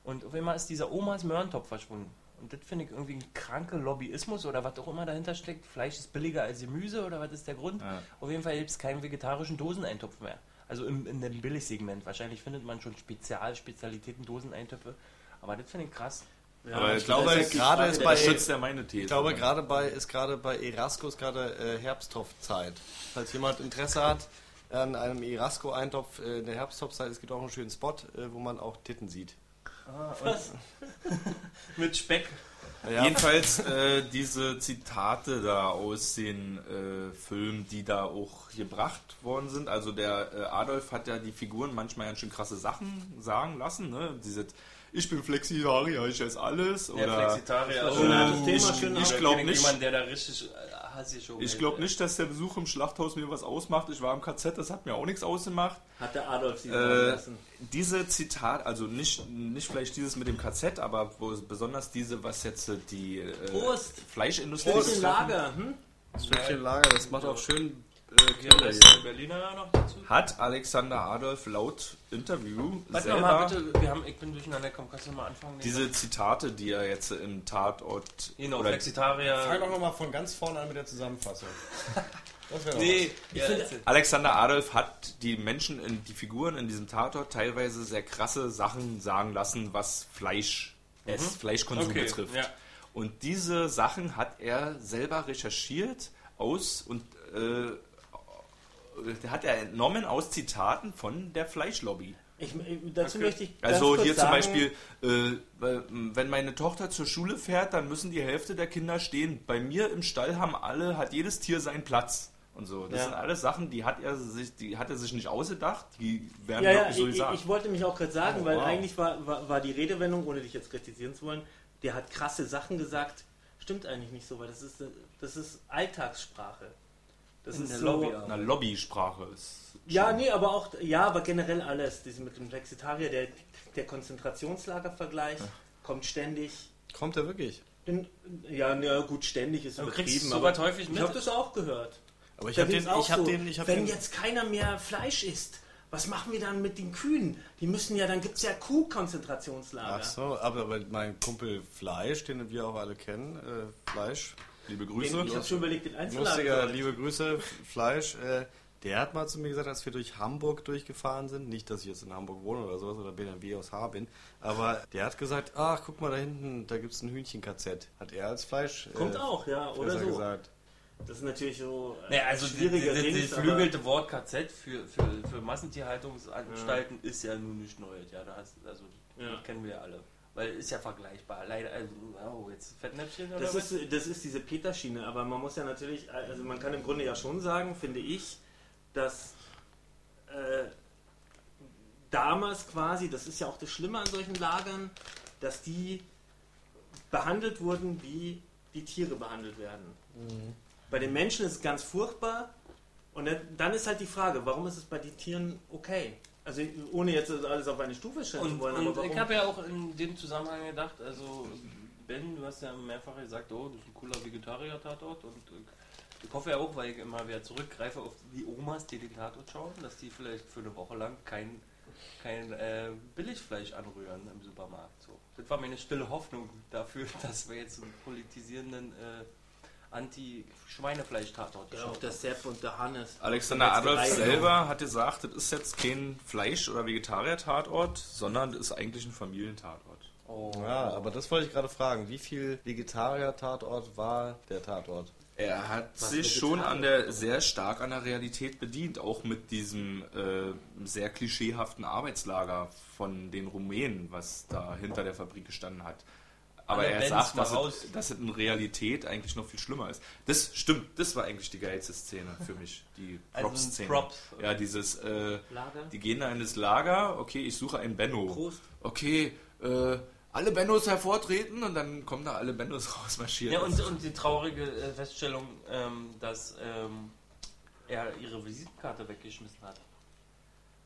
Und auf einmal ist dieser Omas Möhrentopf verschwunden. Und das finde ich irgendwie ein kranker Lobbyismus oder was auch immer dahinter steckt. Fleisch ist billiger als Gemüse oder was ist der Grund? Ja. Auf jeden Fall gibt es keinen vegetarischen Doseneintopf mehr. Also im, in dem Billigsegment. Wahrscheinlich findet man schon Spezial, Spezialitäten, Doseneintöpfe. Aber das finde ich krass. Ja, Aber ich glaube, ist gerade ist bei- schützt ja meine These. Ich glaube, gerade bei ist gerade bei Erasco ist gerade äh, Herbsttopfzeit. Falls jemand Interesse hat an einem Erasco-Eintopf äh, in der Herbsttopfzeit, es gibt auch einen schönen Spot, äh, wo man auch Titten sieht. Was? <laughs> Mit Speck. Ja, Jedenfalls äh, diese Zitate da aus den äh, Filmen, die da auch gebracht worden sind. Also der äh, Adolf hat ja die Figuren manchmal ganz schön krasse Sachen sagen lassen. Ne? Diese, ich bin Flexitarier, ich esse alles. Der Oder Flexitarier. Schon ein altes Oh, Thema, ich- ich auch. glaub Kenn nicht. Jemand, der da richtig äh, ich glaube nicht, dass der Besuch im Schlachthaus mir was ausmacht. Ich war im KZ, das hat mir auch nichts ausgemacht. Hat der Adolf sie Äh, lassen. diese Zitat, also nicht, nicht vielleicht dieses mit dem KZ, aber wo, besonders diese, was jetzt die äh, Prost. Fleischindustrie betreffen, Lager, hm? das Lager, das macht auch schön äh, Hier ist hier. der Berliner noch dazu. hat Alexander Adolf laut Interview Warte selber nochmal bitte, wir haben, ich bin durcheinander gekommen, kannst du mal anfangen? diese Zitate, die er jetzt im Tatort Genau, oder Flexitarier. Fang doch nochmal von ganz vorne an mit der Zusammenfassung. <laughs> Das wäre Nee, Ich ja, finde-. Alexander Adolf hat die Menschen, in, die Figuren in diesem Tatort teilweise sehr krasse Sachen sagen lassen, was Fleisch, Ess, Fleischkonsum Okay, betrifft. ja. Und diese Sachen hat er selber recherchiert aus und äh, äh, hat er entnommen aus Zitaten von der Fleischlobby. Ich, ich- dazu Okay. möchte ich ganz Also kurz hier zum sagen, Beispiel, äh, wenn meine Tochter zur Schule fährt, dann müssen die Hälfte der Kinder stehen. Bei mir im Stall haben alle, hat jedes Tier seinen Platz. Und so. Das Ja. sind alles Sachen, die hat er sich, die hat er sich nicht ausgedacht, die werden Ja, ja, wirklich so ich, gesagt. ich wollte mich auch gerade sagen, Oh, weil wow. eigentlich war, war, war die Redewendung, ohne dich jetzt kritisieren zu wollen, der hat krasse Sachen gesagt. Stimmt eigentlich nicht so, weil das ist, das ist Alltagssprache. Das In ist der so, Lobby auch. Na, Lobbysprache ist. Ja, nee, aber auch, ja, aber generell alles. Diese mit dem Flexitarier, der, der Konzentrationslagervergleich kommt ständig. Kommt er wirklich? Den, ja, na gut, ständig ist Du übertrieben. aber sowas häufig ich mit. habe das auch gehört. Aber ich habe den, ich hab so, den, ich hab wenn den, jetzt keiner mehr Fleisch isst, was machen wir dann mit den Kühen? Die müssen ja, dann gibt es ja Kuhkonzentrationslager. Ach so, aber, aber mein Kumpel Fleisch, den wir auch alle kennen, äh, Fleisch, Liebe Den, Grüße. ich habe schon überlegt, den einzuladen. lustiger, liebe Grüße, Fleisch, äh, der hat mal zu mir gesagt, als wir durch Hamburg durchgefahren sind, nicht, dass ich jetzt in Hamburg wohne oder sowas oder BNW aus Haar bin, aber der hat gesagt, ach, guck mal da hinten, da gibt es ein Hühnchen-KZ. Hat er als Fleisch Kommt äh, auch, ja, oder so. gesagt. Das ist natürlich so äh, Naja, also schwieriger aber- geflügelte Wort KZ für, für, für Massentierhaltungsanstalten ist ja nun nicht neu. Ja, da hast, also, Ja. das kennen wir ja alle. Weil ist ja vergleichbar. Leider, also, oh, jetzt Fettnäpfchen oder Das was? ist, das ist diese Peterschiene, aber man muss ja natürlich, also man kann im Grunde ja schon sagen, finde ich, dass äh, damals quasi, das ist ja auch das Schlimme an solchen Lagern, dass die behandelt wurden, wie die Tiere behandelt werden. Bei den Menschen ist es ganz furchtbar. Und dann ist halt die Frage, warum ist es bei den Tieren okay? Also ohne jetzt alles auf eine Stufe stellen zu wollen, und ich habe ja auch in dem Zusammenhang gedacht, also Ben, du hast ja mehrfach gesagt, oh, das ist ein cooler Vegetarier-Tatort und äh, ich hoffe ja auch, weil ich immer wieder zurückgreife auf die Omas, die den Tatort schauen, dass die vielleicht für eine Woche lang kein, kein äh, Billigfleisch anrühren im Supermarkt. So. Das war meine stille Hoffnung dafür, <laughs> dass wir jetzt einen politisierenden äh, Anti-Schweinefleisch-Tatort Ja, auch geschaut der. Sepp und der Hannes. Alexander Adolf selber hat gesagt, das ist jetzt kein Fleisch- oder Vegetarier-Tatort, sondern das ist eigentlich ein Familientatort. Oh. Ja, aber das wollte ich gerade fragen. Wie viel Vegetarier-Tatort war der Tatort? Er hat Was sich schon an der sehr stark an der Realität bedient, auch mit diesem äh, sehr klischeehaften Arbeitslager von den Rumänen, was da hinter der Fabrik gestanden hat. Aber er sagt, dass raus. es, dass es in Realität eigentlich noch viel schlimmer ist. Das stimmt, das war eigentlich die geilste Szene für <laughs> mich, die Also Props-Szene. Props. Ja, dieses, äh, Lager. die gehen da in das Lager, okay, ich suche einen Benno. Prost. Okay, äh, alle Bennos hervortreten und dann kommen da alle Bennos <laughs> rausmarschiert. Ja, und, und die traurige äh, Feststellung, ähm, dass ähm, er ihre Visitenkarte weggeschmissen hat.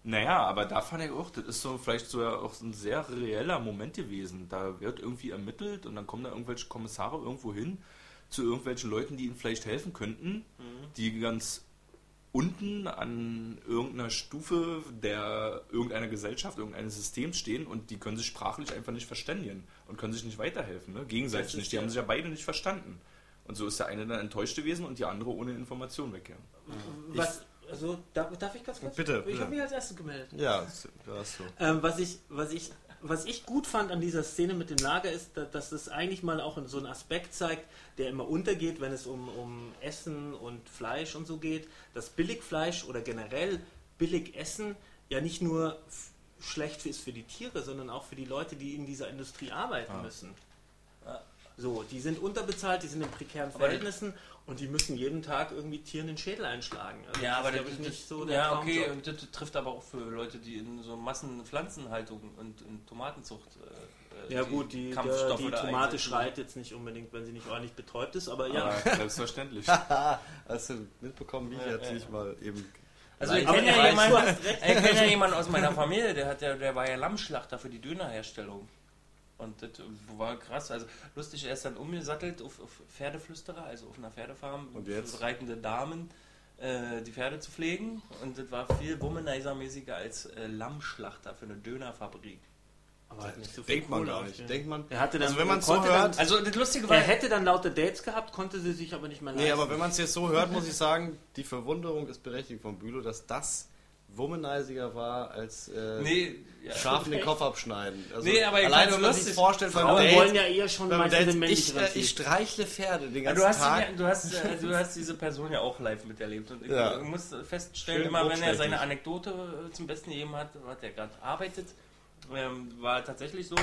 Naja, aber da fand ich auch, das ist so vielleicht so ja auch so ein sehr reeller Moment gewesen. Da wird irgendwie ermittelt und dann kommen da irgendwelche Kommissare irgendwo hin zu irgendwelchen Leuten, die ihnen vielleicht helfen könnten, die ganz unten an irgendeiner Stufe der irgendeiner Gesellschaft, irgendeines Systems stehen und die können sich sprachlich einfach nicht verständigen und können sich nicht weiterhelfen, ne? Gegenseitig nicht. Die ja- haben sich ja beide nicht verstanden. Und so ist der eine dann enttäuscht gewesen und die andere ohne Information weggegangen. Was, also, darf, darf ich ganz kurz? Bitte, Ich habe mich als erstes gemeldet. Ja, da hast du. Ähm, was, ich, was, ich, was ich gut fand an dieser Szene mit dem Lager ist, da- dass es eigentlich mal auch so einen Aspekt zeigt, der immer untergeht, wenn es um, um Essen und Fleisch und so geht, dass Billigfleisch oder generell Billigessen ja nicht nur schlecht ist für die Tiere, sondern auch für die Leute, die in dieser Industrie arbeiten müssen. So, die sind unterbezahlt, die sind in prekären Verhältnissen und die müssen jeden Tag irgendwie Tieren den Schädel einschlagen. Also Ja, aber ist, das, das, nicht so der ja, okay, Traumjob. und das trifft aber auch für Leute, die in so Massenpflanzenhaltung und in Tomatenzucht. Äh, äh, Ja gut, die, Kampfstoffe die, die da Tomate einsetzen. schreit jetzt nicht unbedingt, wenn sie nicht ordentlich betäubt ist, aber ja. Aber <laughs> selbstverständlich. <laughs> Hast du mitbekommen, wie ich jetzt nicht mal eben. Also ich kenne ja, ich kenn ja jemanden aus meiner Familie, der, hat ja, der war ja Lammschlachter für die Dönerherstellung. Und das war krass. Also lustig, er ist dann umgesattelt auf, auf Pferdeflüsterer, also auf einer Pferdefarm, Und jetzt? für reitende Damen, äh, die Pferde zu pflegen. Und das war viel Womanizer-mäßiger als äh, Lammschlachter für eine Dönerfabrik. aber hat nicht so viel Denkt man gar nicht. Denkt man. Er hatte dann, also wenn man so konnte hört. dann, Also das Lustige war, er hätte dann lauter Dates gehabt, konnte sie sich aber nicht mehr leisten. Nee, aber wenn man es jetzt so hört, muss ich sagen, die Verwunderung ist berechtigt von Bülow, dass das womaniziger war als äh, nee, ja. Schafen den Kopf abschneiden. Also Nee, aber fand's wenn man sich vorstellt, Frauen Date, wollen ja eher schon meistens ich, äh, ich streichle Pferde den Ja, ganzen du, hast Tag. ihn, ja- du, hast, äh, <laughs> du hast diese Person ja auch live miterlebt und ich Ja. muss feststellen, Schön immer wenn er seine Anekdote äh, zum Besten gegeben hat, was er gerade arbeitet, ähm, war tatsächlich so, äh,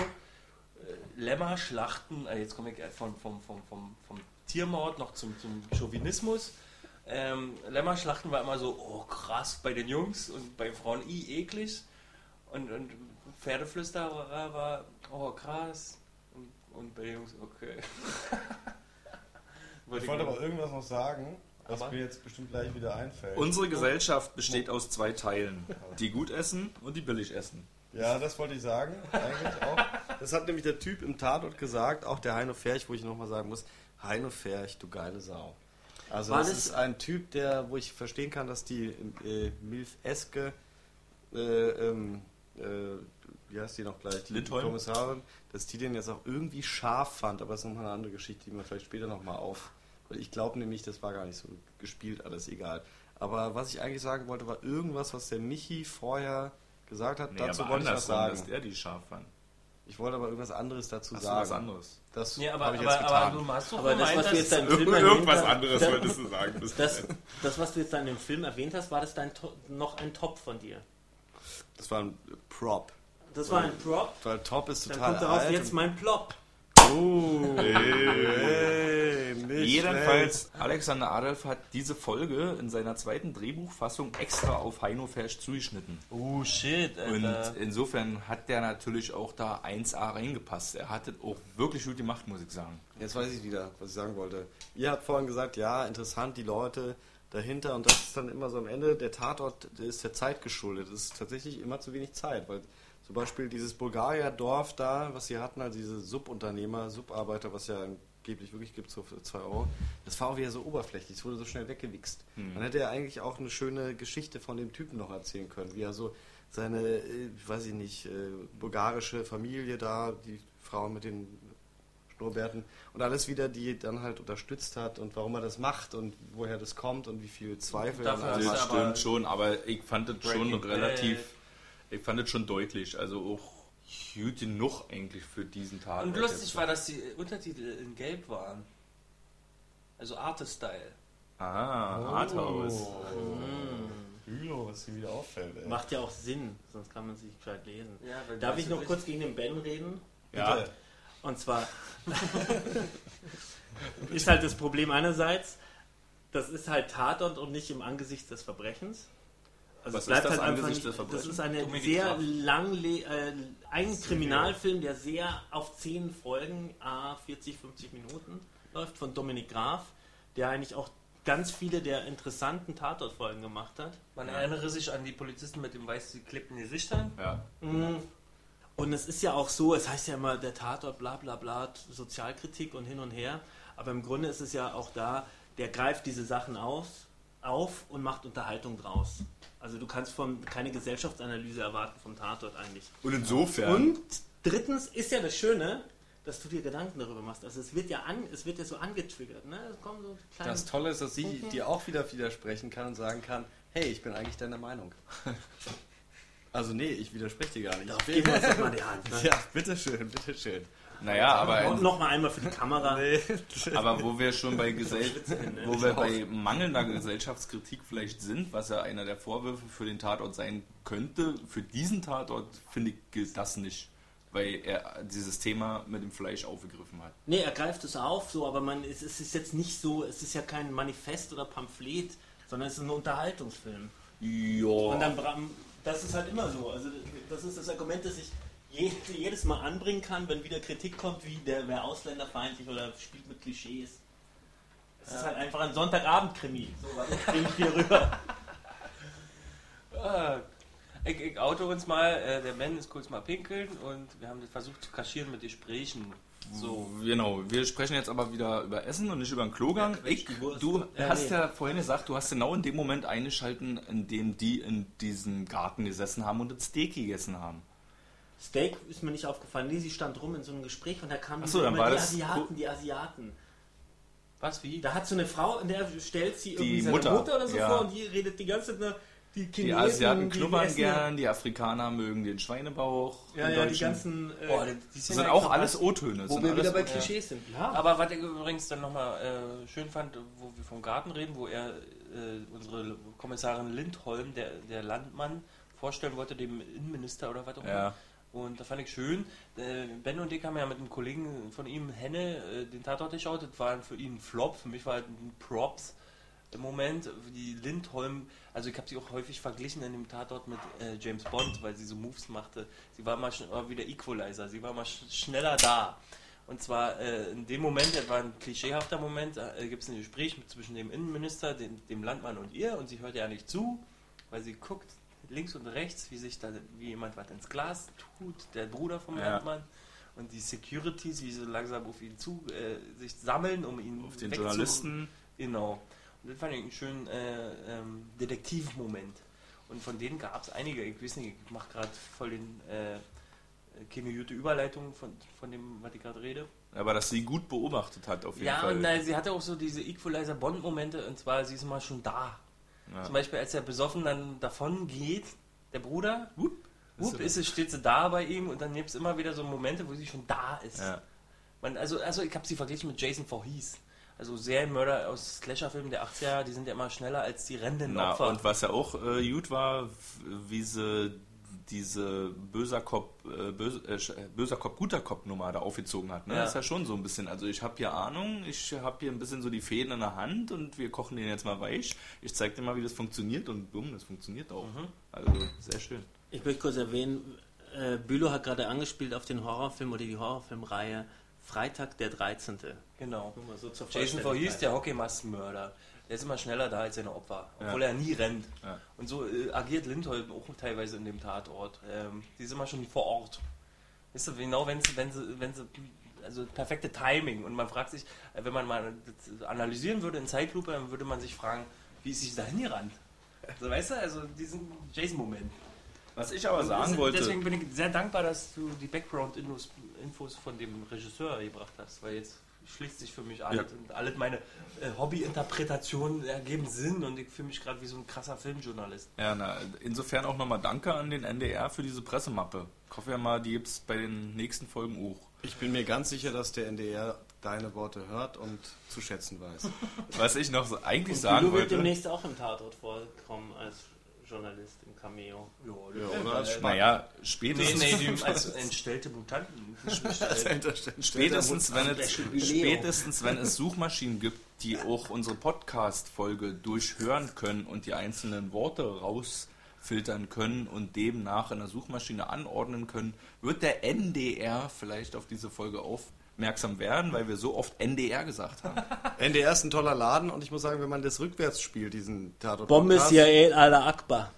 Lämmerschlachten, äh, jetzt komme ich äh, vom, vom, vom, vom, vom Tiermord noch zum, zum Chauvinismus. Ähm, Lämmerschlachten war immer so, oh krass bei den Jungs und bei Frauen i eklig. Und, und Pferdeflüsterer war, oh krass. Und, und bei den Jungs, okay. <laughs> Ich wollte aber irgendwas noch sagen, was Aber? mir jetzt bestimmt gleich wieder einfällt. Unsere Gesellschaft besteht aus zwei Teilen. Die gut essen und die billig essen. ja, das wollte ich sagen, eigentlich auch. Das hat nämlich der Typ im Tatort gesagt, auch der Heino Ferch, wo ich nochmal sagen muss, Heino Ferch, du geile Sau. Also War das, ist ein Typ, der, wo ich verstehen kann, dass die äh, Milf Eske, äh, ähm, äh, wie heißt die noch gleich, die? Kommissarin, dass die den jetzt auch irgendwie scharf fand, aber das ist nochmal eine andere Geschichte, die wir vielleicht später nochmal auf. Weil ich glaube nämlich, das war gar nicht so gespielt, alles egal. Aber was ich eigentlich sagen wollte, war irgendwas, was der Michi vorher gesagt hat, Nee, dazu aber wollte ich was sagen. dass er die scharf fand. Ich wollte aber irgendwas anderes dazu Hast du sagen. was anderes? Das Nee, aber, habe ich aber, jetzt getan. aber du hast doch Aber das, gemeint, was du jetzt Film erwähnt hast, anderes das, <laughs> wolltest du sagen. Das, das, das, was du jetzt da in dem Film erwähnt hast, war das dein noch ein Top von dir? Das war ein Prop. Das war ein Prop. Weil Top ist Dann total kommt darauf alt. jetzt mein Plop. Oh, hey, nicht Jedenfalls, Alexander Adolf hat diese Folge in seiner zweiten Drehbuchfassung extra auf Heino Fersch zugeschnitten. Oh shit, Und Alter. insofern hat der natürlich auch da 1A reingepasst. Er hat es auch wirklich gut gemacht, muss ich sagen. Jetzt weiß ich wieder, was ich sagen wollte. Ihr habt vorhin gesagt, ja, interessant, die Leute dahinter und das ist dann immer so am Ende, der Tatort der ist der Zeit geschuldet. Es ist tatsächlich immer zu wenig Zeit, weil zum Beispiel dieses Bulgaria-Dorf da, was sie hatten, also diese Subunternehmer, Subarbeiter, was ja angeblich wirklich gibt, so für 2 Euro, das war auch wieder so oberflächlich, es wurde so schnell weggewichst. Man hätte ja eigentlich auch eine schöne Geschichte von dem Typen noch erzählen können, wie er so seine, äh, weiß ich nicht, äh, bulgarische Familie da, die Frau mit den Schnurrbärten und alles wieder, die dann halt unterstützt hat und warum er das macht und woher das kommt und wie viel Zweifel Dafür er. Das stimmt schon, aber ich fand es schon relativ, Bad. Ich fand es schon deutlich, also auch gut genug eigentlich für diesen Tag. Und lustig war, dass die Untertitel in Gelb waren. Also Artist-Style. Ah, Arthouse. Bülow, was hier wieder auffällt, ey. Macht ja auch Sinn, sonst kann man sich gescheit lesen. Ja, weil Darf ich noch kurz gegen den Ben reden? Ja, Bitte. Und zwar <laughs> ist halt das Problem einerseits, das ist halt Tatort und nicht im Angesicht des Verbrechens. Also Was bleibt ist das halt einfach nicht? Das ist eine Dominik sehr lang, äh, ein Kriminalfilm, der sehr auf 10 Folgen, a 40, 50 Minuten läuft, von Dominik Graf, der eigentlich auch ganz viele der interessanten Tatortfolgen gemacht hat. Man erinnere sich an die Polizisten mit dem weiß geklebten Gesichtern. ja. Mhm. Und es ist ja auch so, es heißt ja immer der Tatort, bla bla bla, Sozialkritik und hin und her. Aber im Grunde ist es ja auch da, der greift diese Sachen aus, auf und macht Unterhaltung draus. Also du kannst von keine Gesellschaftsanalyse erwarten vom Tatort eigentlich. Und insofern. Und drittens ist ja das Schöne, dass du dir Gedanken darüber machst. Also es wird ja an, es wird ja so angetriggert, ne? Es kommen so kleine Das Tolle ist, dass sie dir auch wieder widersprechen kann und sagen kann, hey, ich bin eigentlich deiner Meinung. <laughs> Also nee, ich widerspreche dir gar nicht. Ich bin- Geben wir uns <laughs> doch mal die Hand. Ne? ja, bitteschön, bitteschön. Naja, aber, Und noch mal einmal für die Kamera. <laughs> Nee. aber wo wir schon bei, <laughs> Gesell wo wir bei mangelnder Gesellschaftskritik vielleicht sind, was ja einer der Vorwürfe für den Tatort sein könnte, für diesen Tatort finde ich gilt das nicht, weil er dieses Thema mit dem Fleisch aufgegriffen hat. Nee, er greift es auf, so, aber man, es, es ist jetzt nicht so, es ist ja kein Manifest oder Pamphlet, sondern es ist ein Unterhaltungsfilm. Ja. Und dann, das ist halt immer so. Also das ist das Argument, das ich jedes Mal anbringen kann, wenn wieder Kritik kommt, wie der wäre ausländerfeindlich oder spielt mit Klischees. Es ist halt einfach ein Sonntagabend-Krimi. So, warte, bring ich dir rüber. Ah, ich, ich auto uns mal, äh, der Ben ist kurz mal pinkeln und wir haben das versucht zu kaschieren mit Gesprächen. So. Genau, wir sprechen jetzt aber wieder über Essen und nicht über den Klogang. Ja, ich, du Ja, hast nee. ja vorhin gesagt, du hast genau in dem Moment eingeschalten, in dem die in diesem Garten gesessen haben und das Steak gegessen haben. Steak ist mir nicht aufgefallen. Nee, sie stand rum in so einem Gespräch und da kamen so, dann immer war die das- Asiaten, die Asiaten. Was, wie? Da hat so eine Frau, in der stellt sie irgendwie Die seine Mutter, Mutter, oder so ja. vor und die redet die ganze Zeit nur, die Chinesen, Die Asiaten die knubbern essen gern, die Afrikaner mögen den Schweinebauch. Ja, die ja, die ganzen. Äh, Boah, die, die Das sind sind auch alles O-Töne. wo sind wir wieder bei. Klischees sind. Ja. Aber was ich übrigens dann nochmal äh, schön fand, wo wir vom Garten reden, wo er äh, unsere Kommissarin Lindholm, der, der Landmann, vorstellen wollte, dem Innenminister oder was auch immer. Ja. Und da fand ich schön, äh, Ben und ich haben ja mit einem Kollegen von ihm, Henne, äh, den Tatort geschaut. Das war für ihn ein Flop, für mich war es ein Props im Moment. Die Lindholm, also ich habe sie auch häufig verglichen in dem Tatort mit äh, James Bond, weil sie so Moves machte. Sie war mal schn- war wie der Equalizer, sie war mal sch schneller da. Und zwar äh, in dem Moment, das war ein klischeehafter Moment, äh, gibt es ein Gespräch mit, zwischen dem Innenminister, dem, dem Landmann und ihr und sie hört ja nicht zu, weil sie guckt links und rechts, wie sich da wie jemand was ins Glas tut, der Bruder vom Ja. Landmann. Und die Securities, wie sie so langsam auf ihn zu äh, sich sammeln, um ihn Auf den Journalisten. Genau. Und das fand ich einen schönen äh, ähm, Detektivmoment. Und von denen gab es einige. Ich weiß nicht, ich mache gerade voll den äh, keine gute Überleitung von, von dem, was ich gerade rede. Aber dass sie gut beobachtet hat, auf jeden Ja, Fall. und äh, sie hatte auch so diese Equalizer-Bond-Momente, und zwar, sie ist mal schon da. Ja. Zum Beispiel, als er besoffen dann davon geht, der Bruder, Wupp. wupp, ist es, steht sie da bei ihm und dann gibt es immer wieder so Momente, wo sie schon da ist. Ja. Man, also, also ich habe sie verglichen mit Jason Voorhees. Also Serienmörder aus Slasherfilmen der 80er, die sind ja immer schneller als die rennenden Na, Opfer. und was ja auch äh, gut war, wie sie diese böser Kopf, äh, böse, äh, äh, böser Kopf, guter Kopf Nummer da aufgezogen hat. Ne? Ja. Das ist ja schon so ein bisschen. Also ich habe hier Ahnung, ich habe hier ein bisschen so die Fäden in der Hand und wir kochen den jetzt mal weich. Ich zeig dir mal, wie das funktioniert und bumm, das funktioniert auch. Mhm. Also sehr schön. Ich möchte kurz erwähnen, äh, Bülow hat gerade angespielt auf den Horrorfilm oder die Horrorfilmreihe Freitag der 13. Genau. Nur mal so zur Jason. Voorhees, der Hockeymaskenmörder, der ist immer schneller da als seine Opfer, obwohl Ja. er nie rennt. Ja. Und so äh, agiert Lindholm auch teilweise in dem Tatort. Ähm, die ist immer schon vor Ort. Weißt du, genau wenn sie, wenn sie, wenn sie, also perfekte Timing. Und man fragt sich, äh, wenn man mal analysieren würde in Zeitlupe, dann würde man sich fragen, wie ist sie da hingerannt? Also, weißt du, also diesen Jason-Moment. Was ich aber sagen das- wollte, Deswegen bin ich sehr dankbar, dass du die Background-Infos Infos von dem Regisseur gebracht hast, weil jetzt schließt sich für mich alles und alle meine äh, Hobbyinterpretationen ergeben Sinn und ich fühle mich gerade wie so ein krasser Filmjournalist. ja, na, insofern auch nochmal Danke an den NDR für diese Pressemappe. Ich hoffe ja mal, die gibt es bei den nächsten Folgen auch. Ich bin mir ganz sicher, dass der NDR deine Worte hört und zu schätzen weiß. <laughs> Was ich noch so eigentlich Und sagen Bülow wird wollte. demnächst auch im Tatort vorkommen als Journalist im Cameo. Ja, oder als Spannend. Naja, Nee, spätestens, nee, die <laughs> als <laughs> entstellte Mutanten. spätestens, wenn es, spätestens wenn es Suchmaschinen gibt, die auch unsere Podcast-Folge durchhören können und die einzelnen Worte rausfiltern können und demnach in der Suchmaschine anordnen können, wird der NDR vielleicht auf diese Folge aufmerksam werden, weil wir so oft NDR gesagt haben. <laughs> NDR ist ein toller Laden und ich muss sagen, wenn man das rückwärts spielt, diesen Tatort Bombe Siael Allah Akbar.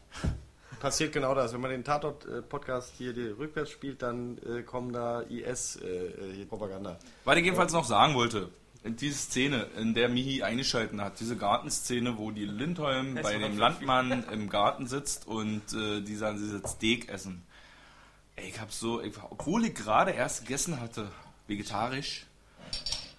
passiert genau das. Wenn man den Tatort-Podcast hier die rückwärts spielt, dann äh, kommen da IS-Propaganda. Was ich jedenfalls noch sagen wollte, in diese Szene, in der Mihi eingeschalten hat, diese Gartenszene, wo die Lindholm Das bei dem Landmann im Garten sitzt und äh, die sagen, sie jetzt Steak essen. Ey, ich hab so, ich, obwohl ich gerade erst gegessen hatte, vegetarisch,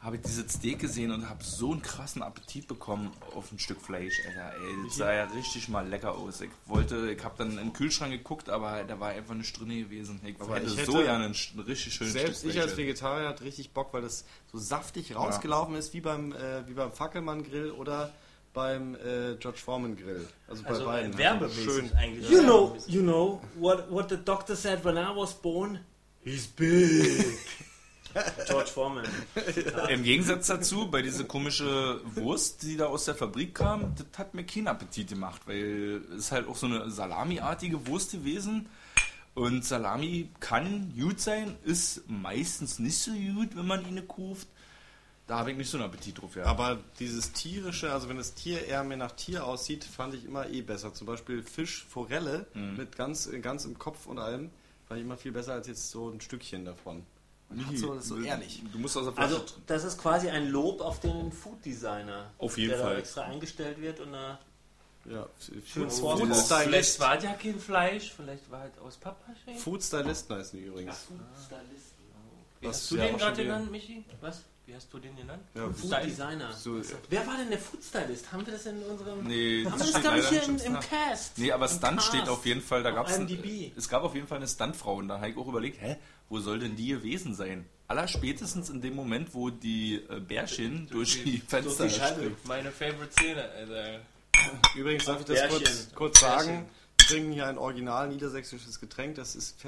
habe ich dieses Steak gesehen und habe so einen krassen Appetit bekommen auf ein Stück Fleisch. Alter, ey, das sah ja richtig mal lecker aus. Ich wollte, ich habe dann im Kühlschrank geguckt, aber da war einfach eine Drinne gewesen. Ich Aber hätte, ich so hätte- gerne ein, sch- ein richtig schönes Selbst Stück ich als. Vegetarier hatte richtig Bock, weil das so saftig rausgelaufen ist, wie beim, äh, wie beim Fackelmann-Grill oder beim äh, George Foreman-Grill. Also bei Also beiden. äh, werbemäßig Schön. eigentlich. You know, you know what what the doctor said when I was born. He's big. <laughs> George Foreman. <laughs> Im Gegensatz dazu, bei dieser komische Wurst, die da aus der Fabrik kam, das hat mir keinen Appetit gemacht, weil es ist halt auch so eine Salami-artige Wurst gewesen. Und Salami kann gut sein, ist meistens nicht so gut, wenn man ihn kauft. Da habe ich nicht so einen Appetit drauf. Ja. Aber dieses tierische, also wenn das Tier eher mehr nach Tier aussieht, fand ich immer eh besser. Zum Beispiel Fisch, Forelle mit ganz, ganz im Kopf und allem, fand ich immer viel besser als jetzt so ein Stückchen davon. Man hat so, das ist so ehrlich. Du musst aus der Flasche Also das ist quasi ein Lob auf den Food Designer. Auf jeden der Fall. Da extra eingestellt wird und da Ja, Schön Food, Food Food Vielleicht Stylist. war ja kein Fleisch, vielleicht war halt aus Pappmaché. Food Stylisten heißen die übrigens. Wie Was hast du ja den gerade genannt, Michi? was? Wie hast du den genannt? Ja, Food Style- Designer. So, Wer war denn der Food Stylist? Haben wir das in unserem Nee, Haben das das nicht leider hier im, im. Cast? Nee, aber Im Stunt steht auf jeden Fall, da ein, IMDb. es gab auf jeden Fall eine Stuntfrau und da habe ich auch überlegt, hä, wo soll denn die gewesen sein? Allerspätestens in dem Moment, wo die äh, Bärchen durch die Fenster die Scheibe. springt. Meine Favorite Szene, Alter. Übrigens darf ich das Bärchen. kurz, kurz sagen. Wir trinken hier ein original niedersächsisches Getränk. Das ist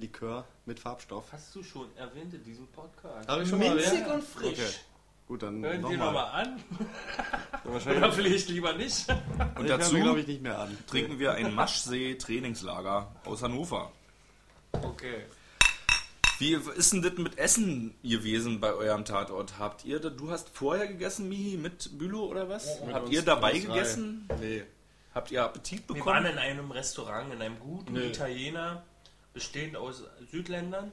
Pfefferminzlikör mit Farbstoff. Hast du schon erwähnt in diesem Podcast? Habe ich schon Minzig erwähnt? und frisch. Okay. Gut, dann Hören Sie nochmal. nochmal an. <laughs> Oder Wahrscheinlich vielleicht lieber nicht. Und dazu glaube ich, nicht mehr an. trinken wir ein Maschsee-Trainingslager aus Hannover. Okay. Wie ist denn das mit Essen gewesen bei eurem Tatort? Habt ihr, da- du hast vorher gegessen, Mihi, mit Bülow oder was? Mit Habt uns- ihr dabei gegessen? Nee. Habt ihr Appetit Wir bekommen? waren in einem Restaurant, in einem guten Nee. Italiener, bestehend aus Südländern.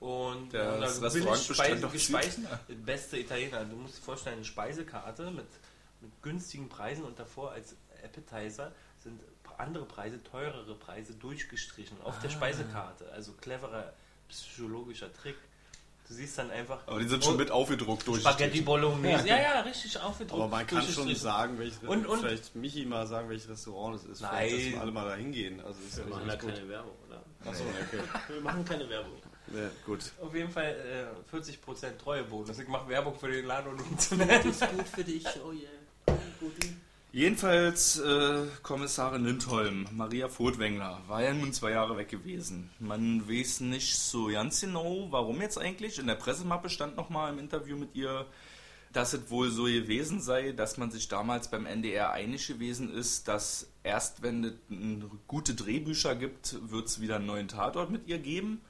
Und Der- das billig Restaurant bestand Speise aus gespeist. Beste Italiener. Du musst dir vorstellen, eine Speisekarte mit, mit günstigen Preisen und davor als Appetizer sind andere Preise, teurere Preise durchgestrichen auf Ah. der Speisekarte. Also cleverer psychologischer Trick. Du siehst dann einfach Aber die sind schon oh, mit aufgedruckt durch. Spaghetti Bolognese. Ja, ja, richtig aufgedruckt. Aber man kann schon sagen, welches Und- und- vielleicht Michi mal sagen, welches Restaurant es ist. Nein. Vielleicht, dass wir alle mal da hingehen. Also ist ja Wir machen nicht da gut. keine Werbung? Achso, okay. Wir machen keine Werbung. Ja, gut. Auf jeden Fall äh, 40% Treuebonus. Ich mache Werbung für den Laden und zu Das ist gut für dich, oh yeah. Jedenfalls äh, Kommissarin Lindholm, Maria Furtwängler, war ja nun zwei Jahre weg gewesen. Man weiß nicht so ganz genau, warum jetzt eigentlich. In der Pressemappe stand nochmal im Interview mit ihr, dass es wohl so gewesen sei, dass man sich damals beim NDR einig gewesen ist, dass erst wenn es gute Drehbücher gibt, wird es wieder einen neuen Tatort mit ihr geben.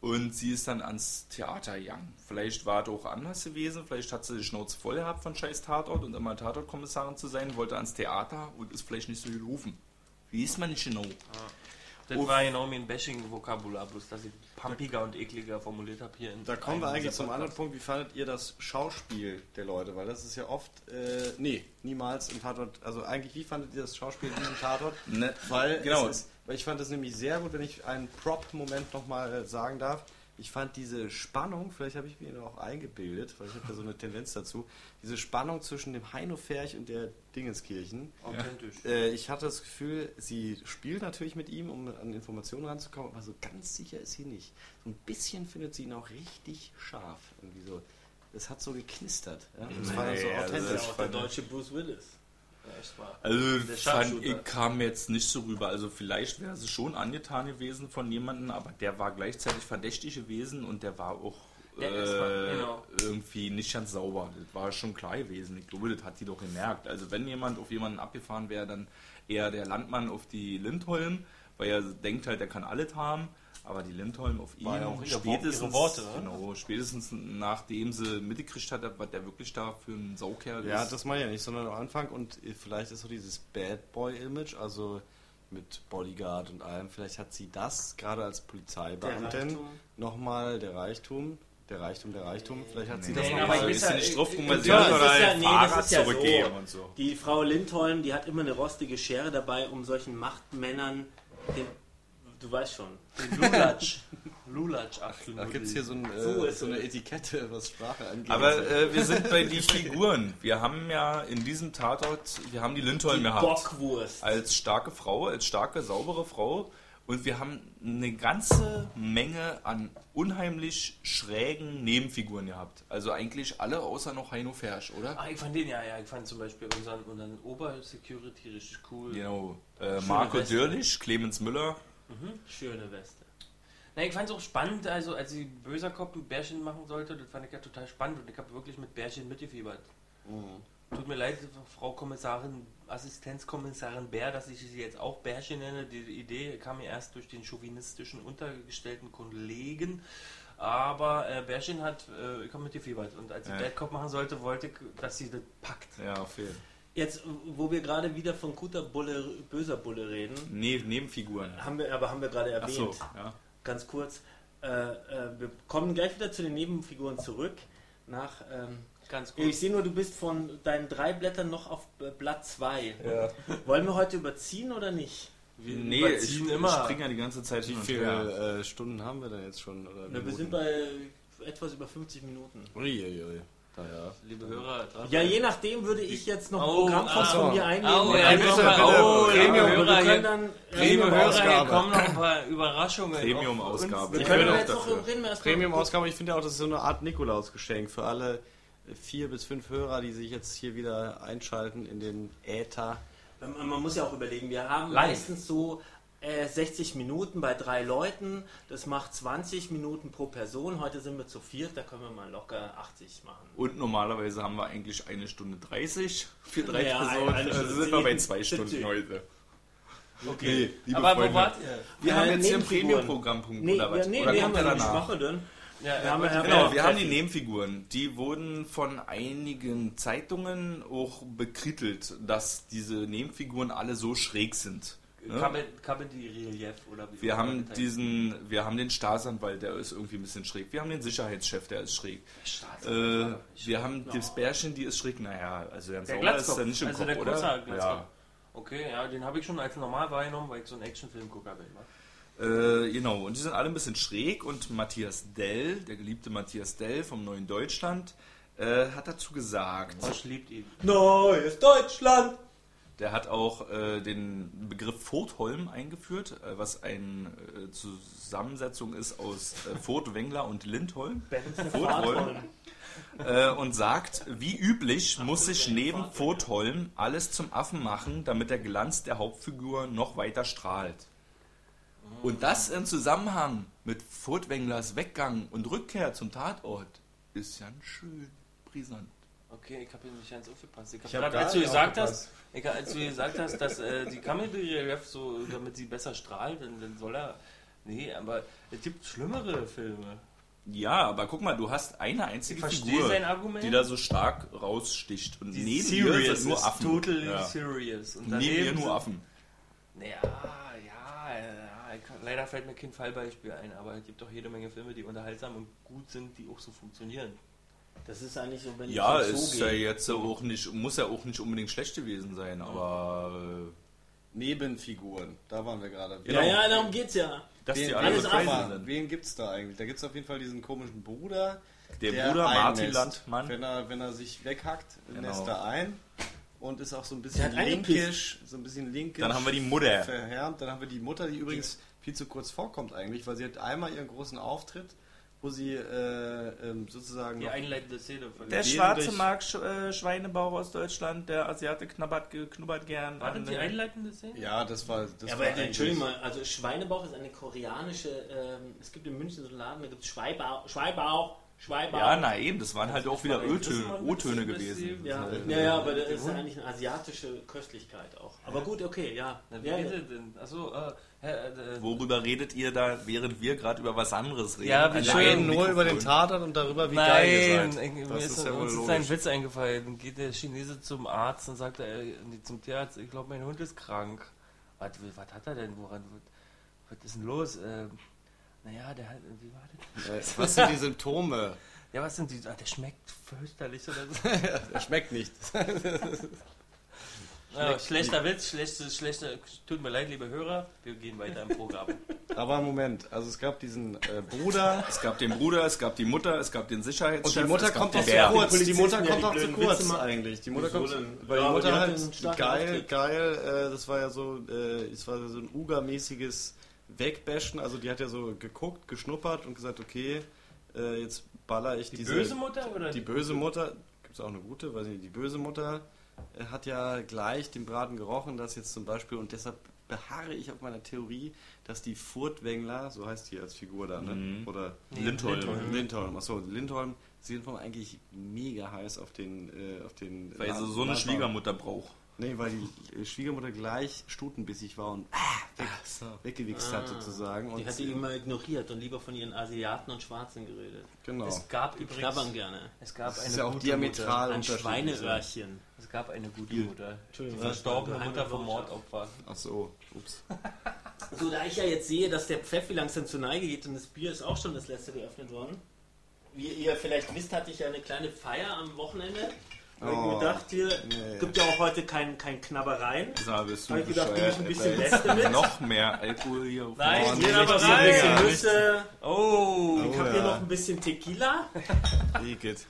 Und sie ist dann ans Theater gegangen. Vielleicht war es auch anders gewesen, vielleicht hat sie die Schnauze voll gehabt von scheiß Tatort und immer Tatortkommissarin zu sein, wollte ans Theater und ist vielleicht nicht so gerufen. Wie ist man nicht genau? Das Uff. war genau mein Bashing-Vokabular, bloß dass ich pumpiger und ekliger formuliert habe hier in Da kommen wir eigentlich zum anderen. Punkt. Wie fandet ihr das Schauspiel der Leute? Weil das ist ja oft, äh, nee, niemals im Tatort. Also eigentlich, wie fandet ihr das Schauspiel in diesem Tatort? Ne, Weil, genau. ist, weil ich fand es nämlich sehr gut, wenn ich einen Prop-Moment nochmal äh, sagen darf. Ich fand diese Spannung, vielleicht habe ich mir auch eingebildet, weil ich habe ja so eine Tendenz dazu, diese Spannung zwischen dem Heino Ferch und der Dingenskirchen. Authentisch. Äh, ich hatte das Gefühl, sie spielt natürlich mit ihm, um an Informationen ranzukommen, aber so ganz sicher ist sie nicht. So ein bisschen findet sie ihn auch richtig scharf. Irgendwie so. Es hat so geknistert. Ja? Das war dann so Nee, also authentisch. Das ist auch der deutsche Bruce Willis. Also Der fand ich kam jetzt nicht so rüber. Also vielleicht wäre sie schon angetan gewesen von jemandem, aber der war gleichzeitig verdächtig gewesen und der war auch Der äh, genau. irgendwie nicht ganz sauber. Das war schon klar gewesen. Ich glaube, das hat die doch gemerkt. Also wenn jemand auf jemanden abgefahren wäre, dann eher der Landmann auf die Lindholm, weil er denkt halt, er kann alles haben. Aber die Lindholm auf ihn, ja spätestens, Worte, ne? genau, spätestens nachdem sie mitgekriegt hat, was der wirklich da für ein Saukerl Ja, ist. das meine ich ja nicht, sondern am Anfang und vielleicht ist so dieses Bad Boy-Image, also mit Bodyguard und allem, vielleicht hat sie das gerade als Polizeibeamtin nochmal, der Reichtum, der Reichtum, der Reichtum, vielleicht hat sie Nee, das Nee, ist weiß ja ja, nicht drauf, mal, ich- sie Ja, ja- ein nee, das Fahrrad ist ja zurückgegeben so. und so. Die Frau Lindholm, die hat immer eine rostige Schere dabei, um solchen Machtmännern den, du weißt schon, Den <laughs> Lulatsch. Lulatsch. Da gibt es hier so, ein, äh, ist so eine. Etikette, was Sprache angeht. Aber äh, wir sind bei den Figuren. Wir haben ja in diesem Tatort, wir haben die Lindholm die gehabt. Bockwurst. Als starke Frau, als starke, saubere Frau. Und wir haben eine ganze Menge an unheimlich schrägen Nebenfiguren gehabt. Also eigentlich alle außer noch Heino Fersch, oder? Ah, ich fand den, ja, ja, ich fand zum Beispiel unseren, unseren Obersecurity richtig cool. Genau. Äh, Marco. Dürlich, Clemens Müller. Schöne Weste. Na, ich fand es auch spannend, also als sie böser Kopf ein Bärchen machen sollte, das fand ich ja total spannend und ich habe wirklich mit Bärchen mitgefiebert. Tut mir leid, Frau Kommissarin, Assistenzkommissarin Bär, dass ich sie jetzt auch Bärchen nenne. Die Idee kam mir erst durch den chauvinistischen untergestellten Kollegen. Aber äh, Bärchen hat, äh, ich habe mitgefiebert. Und als sie Ja. Bad Cop machen sollte, wollte ich, dass sie das packt. Ja, auf jeden Fall. Jetzt, wo wir gerade wieder von guter Bulle, böser Bulle reden, Nee, Nebenfiguren. haben wir, aber haben wir gerade Ach erwähnt, so, ja. ganz kurz. Äh, äh, wir kommen gleich wieder zu den Nebenfiguren zurück. Nach, ähm, Ganz ich sehe nur, du bist von deinen drei Blättern noch auf Blatt 2. Ja. Wollen wir heute überziehen oder nicht? Wir Nee, ich, überziehen ich immer. springe ja die ganze Zeit Wie hin viele äh, Stunden haben wir denn jetzt schon? Oder Na, wir sind bei etwas über 50 Minuten. Uiuiui. Naja. Liebe Hörer, dran Ja, je nachdem würde ich jetzt noch Oh, Programmfonds ah, von mir einnehmen. Oh, ja, bitte, bitte. Oh, Premium, liebe aber wir Hörer, können dann... Liebe Hörer, hier kommen noch ein paar Überraschungen. Premium-Ausgabe. auf uns. Wir können jetzt noch reden mal- Premium-Ausgabe, ich finde ja auch, das ist so eine Art Nikolausgeschenk für alle vier bis fünf Hörer, die sich jetzt hier wieder einschalten in den Äther. Man, man muss ja auch überlegen, wir haben Live. meistens so äh, 60 Minuten bei drei Leuten. Das macht 20 Minuten pro Person. Heute sind wir zu viert, da können wir mal locker 80 machen. Und normalerweise haben wir eigentlich eine Stunde 30 für drei Ja, Personen. eine Also sind wir bei zwei Stunden heute. Okay, liebe aber wo Freunde. wart ihr? Wir Äh, haben jetzt hier einen Nebenfiguren. Premium-Programmpunkt Nee, oder was? ja, nee, oder nee, kommt haben der wir danach? Mache denn? Ja, Wir haben ja- Genau, wir haben die. Nebenfiguren. Die wurden von einigen Zeitungen auch bekrittelt, dass diese Nebenfiguren alle so schräg sind. Comedy-Relief oder wie Wir haben diesen, wir haben den Staatsanwalt, der ist irgendwie ein bisschen schräg. Wir haben den Sicherheitschef, der ist schräg. Äh, Staatsanwalt. wir haben das Bärchen, die ist schräg. Naja, also ganz Der sauber ist er nicht im also Kopf, der oder? Ja. Okay, ja, den habe ich schon als normal wahrgenommen, weil ich so ein Actionfilm-Gucker bin. Äh, genau, und die sind alle ein bisschen schräg und Matthias Dell, der geliebte Matthias Dell vom Neuen Deutschland, äh, hat dazu gesagt, Bosch liebt ihn. Neues Deutschland! Der hat auch äh, den Begriff Furtholm eingeführt, äh, was eine äh, Zusammensetzung ist aus äh, Furt, Wengler und Lindholm. Furtholm. äh, und sagt, wie üblich muss sich neben Furtholm alles zum Affen machen, damit der Glanz der Hauptfigur noch weiter strahlt. Und das im Zusammenhang mit Furtwänglers Weggang und Rückkehr zum Tatort ist ja schön brisant. Okay, ich habe hier nicht ganz aufgepasst. Ich Ich habe hab als du gesagt hast, ich, als du gesagt hast, dass äh, die Kamelrelief so, damit sie besser strahlt, dann, dann soll er. Nee, aber es gibt schlimmere Filme. Ja, aber guck mal, du hast eine einzige Figur, die da so stark raussticht. Und Die neben serious ihr sind nur Affen. Totally ja. serious. Und Neben ihr nur Affen. Naja, ja, ja, leider fällt mir kein Fallbeispiel ein, aber es gibt doch jede Menge Filme, die unterhaltsam und gut sind, die auch so funktionieren. Das ist eigentlich so, wenn Ja, ich ist so ja jetzt auch nicht, muss ja auch nicht unbedingt schlecht gewesen sein, aber äh, Nebenfiguren, da waren wir gerade. Ja, ja, darum geht's ja. dass Wen, die alle alles so sind. wen gibt's da eigentlich? Da gibt's auf jeden Fall diesen komischen Bruder. Der Bruder Martin. Landmann. Wenn er, wenn er sich weghackt, Genau. nässt er ein und ist auch so ein Der bisschen linkisch, so ein bisschen linkisch. Dann haben wir die Mutter. Verhärmt. Dann haben wir die Mutter, die übrigens viel zu kurz vorkommt eigentlich, weil sie hat einmal ihren großen Auftritt, wo sie äh, ähm, sozusagen Die einleitende Szene von Der schwarze mag Sch äh, Schweinebauch aus Deutschland, der Asiate knabbert, ge- knubbert gern. War das an, die einleitende Szene? Ja, das war. Das Ja, aber war Entschuldigung mal, also Schweinebauch ist eine koreanische, ähm, es gibt in München so einen Laden, da gibt es Schweibauch, Schweibauch. Ja, na eben, das waren halt auch wieder O-Töne gewesen. Ja, Äh, ja, ja, aber das ist ja eigentlich eine asiatische Köstlichkeit auch. Aber gut, okay, ja. Na, wie ja, das denn? Achso, äh, äh, äh, Worüber redet ihr da, während wir gerade über was anderes reden? Ja, wir reden nur über den. Tatort und darüber, wie geil ihr Nein, seid. Das ist, ist ja uns ist ein Witz eingefallen. Dann geht der Chinese zum Arzt und sagt, er, nee, zum Tierarzt, ich glaube, mein Hund ist krank. Was, was hat er denn? Woran, was, was ist denn los? Ähm, naja, der hat, wie war das? Äh, Was sind die Symptome? Ja, was sind die? Ah, der schmeckt fürchterlich oder so. <laughs> Er schmeckt nicht. ja, schlechter Witz, schlechte, schlechte, tut mir leid, liebe Hörer, wir gehen weiter im Programm. <laughs> Aber Moment, also es gab diesen äh, Bruder Es gab den Bruder, es gab die Mutter, es gab den und Sicherheitschef. die Mutter kommt doch zu kurz. Die Mutter kommt doch zu kurz eigentlich. Die Mutter kommt, denn? weil Ja, die Mutter halt geil, Auftritt. geil, äh, das war ja so, äh, es war so ein Uga-mäßiges Wegbashen. Also die hat ja so geguckt, geschnuppert und gesagt, okay, äh, jetzt baller ich Die diese... böse Mutter oder Die böse Mutter, gibt es auch eine gute, weiß nicht, die böse Mutter äh, hat ja gleich den Braten gerochen, dass jetzt zum Beispiel, und deshalb beharre ich auf meiner Theorie, dass die Furtwängler, so heißt die als Figur da, ne? Mhm. Oder Lindholm. Lindholm. Lindholm, achso, Lindholm, sie sind eigentlich mega heiß auf den, äh, auf den. Weil sie so eine. Schwiegermutter braucht. Nee, weil die äh, Schwiegermutter gleich stutenbissig war und ah, weg, weggewichst hat sozusagen. Und Die hat die immer ignoriert und lieber von ihren Asiaten und Schwarzen geredet. genau. Es gab Die übrigens, knabbern gerne. es gab Das eine ist ja auch gute diametral Ein unterschiedlich. Schweineöhrchen. Mutter. Es gab eine gute Mutter. Die Entschuldigung, verstorbene Mutter vom. Mordopfer. Ach so, ups. <laughs> So, da ich ja jetzt sehe, dass der Pfeffi langsam zur Neige geht und das Bier ist auch schon das letzte geöffnet worden. Wie ihr vielleicht wisst, hatte ich ja eine kleine Feier am Wochenende. Habe ich Oh, mir gedacht, hier nee. gibt ja auch heute kein, kein Knabbereien. Bist du Habe ich gedacht, nehme ich ein bisschen Alter. Reste mit. Noch mehr Alkohol hier. auf Nein, wir Tisch. aber So ein bisschen rein. Nüsse. Oh, Ich Oh, habe hier noch ein bisschen Tequila. Igitt.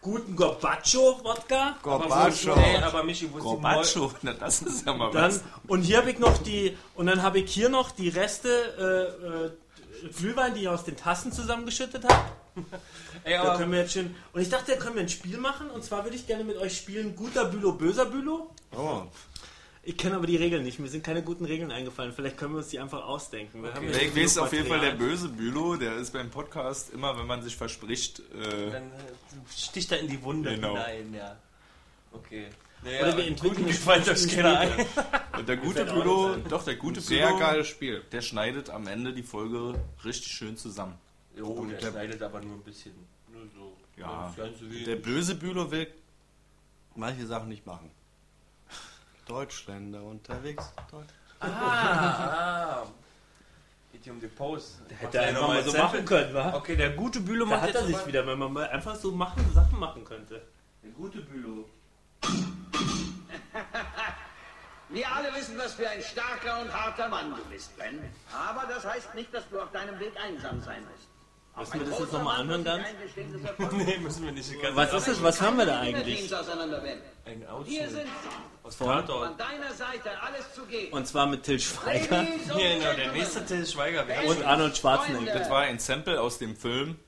Guten Gorbatschow-Wodka. Gorbatschow. Hey, aber Michi, wo ist die Mol- Gorbatschow, na, das ist ja mal Dann, was. und hier habe ich noch die, und dann habe ich hier noch die Reste äh, äh, Glühwein, die ich aus den Tassen zusammengeschüttet habe. Ey, Da können wir jetzt schön. Und ich dachte, da können wir ein Spiel machen. Und zwar würde ich gerne mit euch spielen: guter Bülow, böser Bülow. Oh. Ich kenne aber die Regeln nicht. Mir sind keine guten Regeln eingefallen. Vielleicht können wir uns die einfach ausdenken. Wir haben ja Ich weiß auf jeden Fall, der böse Bülow, der ist beim Podcast immer, wenn man sich verspricht, äh, dann äh, sticht er in die Wunde Genau. hinein, ja. Okay. Naja, Oder wir entwickeln guten euch Spiel keiner ein. <laughs> und der gute Bülow, doch, der gute Sehr Bülow, geiles Spiel. der schneidet am Ende die Folge richtig schön zusammen. Jo, der der- schneidet aber nur ein bisschen. Nur so. Ja. Das Ganze wie- Der böse Bülow will manche Sachen nicht machen. Deutschländer unterwegs. Deutsch. Ah, ah. <laughs> Geht hier um die Pose. Hätte er einfach mal so machen können, wa? Okay, der gute Bülow Da macht hat er sich wieder, wenn man mal einfach so machen, Sachen machen könnte. Der gute Bülow. <laughs> Wir alle wissen, was für ein starker und harter Mann du bist, Ben. Aber das heißt nicht, dass du auf deinem Weg einsam sein musst. Müssen wir das jetzt großer noch mal Mann anhören, er von <laughs> Nee, müssen wir nicht. Was ist das? Was haben wir da eigentlich? Ein Hier Ausschnitt sind aus von Tatort. deiner Seite alles zu geben. Und zwar mit Till Schweiger Hier, genau, der nächste Till Schweiger. Und Arnold Schwarzenegger. Das war ein Sample aus dem Film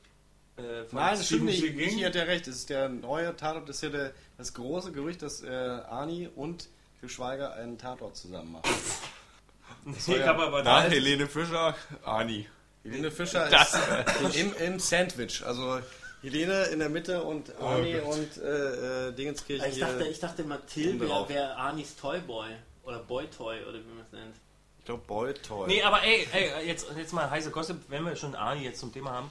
Äh, von Nein, das stimmt nicht. Michi hat ja recht. Es ist der neue Tatort. Das ist ja der, das große Gerücht, dass äh, Arni und Til Schweiger einen Tatort zusammen machen. <laughs> Ich habe aber Da, da Helene Fischer, Ani. Helene Fischer Das- ist im, im Sandwich. Also Helene in der Mitte und Arni und äh, äh, Dingenskirchen Ich dachte, ich dachte oben wäre Arnis Toyboy. Oder Boy-Toy, oder wie man es nennt. Ich glaube, Boy Toy. Nee, aber ey, ey jetzt, jetzt mal heiße Gossip, wenn wir schon Arnie jetzt zum Thema haben.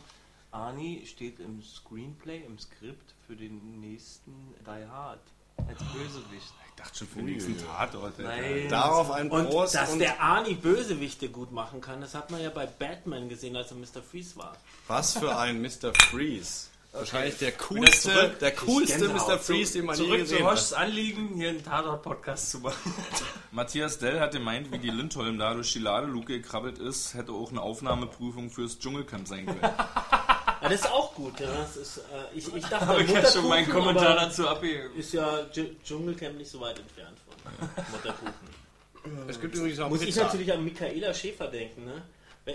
Arnie steht im Screenplay, im Skript für den nächsten Die Hard. Als Bösewicht. Ich dachte schon für den nächsten Tatort. Nein. Darauf ein Und Prost dass und der Arnie Bösewichte gut machen kann, das hat man ja bei Batman gesehen, als er Mr. Freeze war. was für ein Mr. Freeze. Wahrscheinlich der coolste, zurück. der coolste. Mr. Freeze, den man je Zurück zu gesehen hat. Anliegen, hier einen Tatort-Podcast zu machen. <laughs> Matthias Dell hat gemeint, wie die Lindholm da durch die Ladeluke gekrabbelt ist, hätte auch eine Aufnahmeprüfung fürs Dschungelcamp sein können. <laughs> Ja, das ist auch gut. Ja. Das ist, äh, ich, ich dachte, Habe ich ja schon meinen Kommentar aber dazu abgegeben. Ist ja Dsch- Dschungelcamp nicht so weit entfernt von Mutterkuchen. <laughs> Es gibt übrigens auch Muss ich Pizza. natürlich an Michaela Schäfer denken, ne?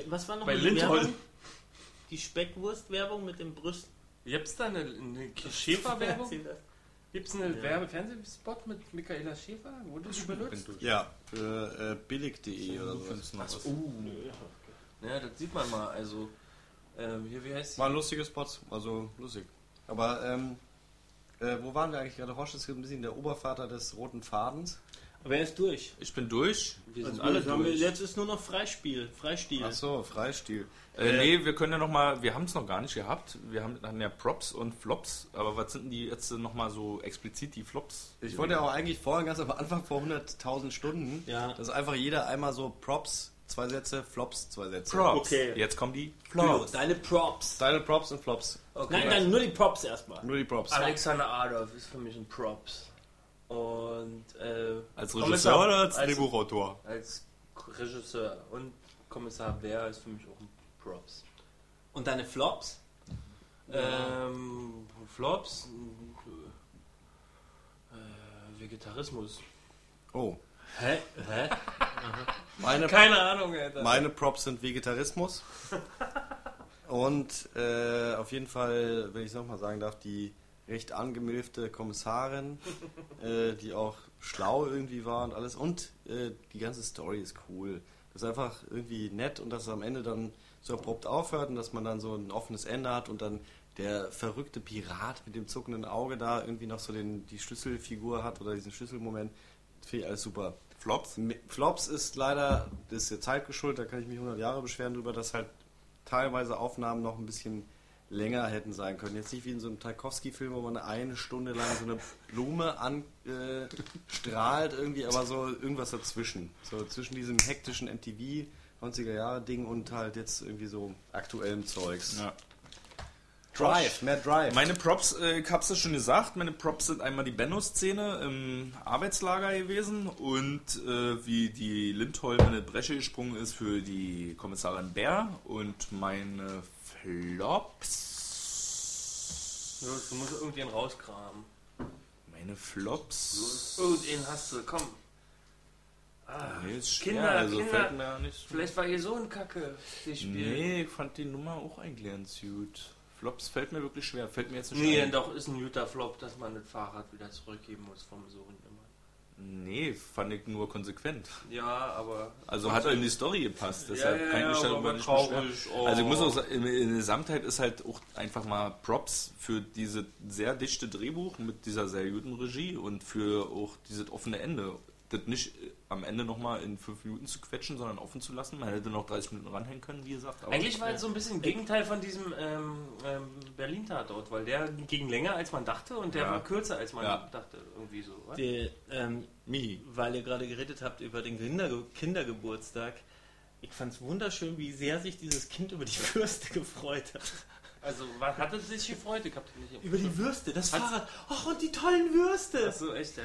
Was war noch Bei die Lindholm. Werbung? Die Speckwurst-Werbung mit dem Brüsten. Gibt's da eine, eine <laughs> Schäfer-Werbung? Gibt's einen Werbe-Fernsehspot mit Michaela Schäfer? Wurde die benutzt? Ja, für äh, billig.de oder sowas. Ja, das sieht man mal. Also, ähm, hier, wie heißt? War ein lustiges Spot, also lustig. Aber, ähm, äh, wo waren wir eigentlich gerade? Horst ist ein bisschen der Obervater des roten Fadens. Aber er ist durch. Ich bin durch. Wir sind Also alle haben wir- durch. Jetzt ist nur noch Freispiel. Freistil. Ach so, Freistil. Äh, nee, wir können ja nochmal, wir haben es noch gar nicht gehabt. Wir haben, hatten ja Props und Flops, aber was sind denn die jetzt nochmal so explizit die Flops? Ich wollte ja auch eigentlich vorhin ganz am Anfang vor 100.000 Stunden, Ja. dass einfach jeder einmal so Props, zwei Sätze, Flops, zwei Sätze. Props. Okay. Jetzt kommen die Flops. deine Props. Deine Props und Flops. Okay. Nein, nein, nur die Props erstmal. Nur die Props. Alexander Adolf ist für mich ein Props. Und äh, Als Kommissar- Regisseur oder als als- Drehbuchautor? als Regisseur und Kommissar Bär ist für mich auch ein Props. Und deine Flops? Ähm, Flops, äh, Vegetarismus. Oh. Hä? Hä? <laughs> Meine, Keine Ahnung, Alter. meine Props sind Vegetarismus. Und äh, auf jeden Fall, wenn ich es nochmal sagen darf, die recht angemilfte Kommissarin, äh, die auch schlau irgendwie war und alles. Und äh, die ganze Story ist cool. Das ist einfach irgendwie nett und dass es am Ende dann so abrupt aufhört und dass man dann so ein offenes Ende hat und dann der verrückte Pirat mit dem zuckenden Auge da irgendwie noch so den, die Schlüsselfigur hat oder diesen Schlüsselmoment. Finde ich alles super. Flops? Flops ist leider, das ist der Zeit geschuldet, da kann ich mich 100 Jahre beschweren drüber, dass halt teilweise Aufnahmen noch ein bisschen länger hätten sein können. Jetzt nicht wie in so einem Tarkovsky-Film, wo man eine Stunde lang so eine Blume anstrahlt irgendwie, aber so irgendwas dazwischen. So zwischen diesem hektischen MTV 90er Jahre Ding und halt jetzt irgendwie so aktuellem Zeugs. Ja. Drive, mehr Drive. Meine Props, äh, ich hab's ja schon gesagt, meine Props sind einmal die Benno-Szene im Arbeitslager gewesen und äh, wie die Lindholm in eine Bresche gesprungen ist für die Kommissarin Bär und meine Flops. Du, du musst irgendwen rauskramen. Meine Flops. Irgendwen hast du, komm. Nee, ist schwer, Kinder, also Kinder. fällt mir ja nicht. Vielleicht war ihr so ein Kacke, Spiel. Nee, ich fand die Nummer auch eigentlich ganz gut. Flops fällt mir wirklich schwer, fällt mir jetzt nicht Nee, ein. doch, ist ein guter Flop, dass man das Fahrrad wieder zurückgeben muss vom Sohn immer. Nee, fand ich nur konsequent. Ja, aber. Also hat er in die Story gepasst, deshalb Ja, ja, kann ich ja, aber nicht traurig, oh. Also ich muss auch sagen, in, in der Gesamtheit ist halt auch einfach mal Props für diese sehr dichte Drehbuch mit dieser sehr guten Regie und für auch dieses offene Ende. Das nicht am Ende nochmal in fünf Minuten zu quetschen, sondern offen zu lassen. Man hätte noch 30 Minuten ranhängen können, wie gesagt. aber- Eigentlich war es so ein bisschen Gegenteil von diesem ähm, ähm, Berlin-Tatort, weil der ging länger als man dachte und der Ja. war kürzer als man Ja. dachte. Irgendwie so. Die, ähm, weil ihr gerade geredet habt über den Kinderge Kindergeburtstag. Ich fand es wunderschön, wie sehr sich dieses Kind über die Würste gefreut hat. Also, was hat es sich gefreut? Ich hab nicht Über die Würste, das Hat's- Fahrrad. Ach, und die tollen Würste. Achso, echt, ja.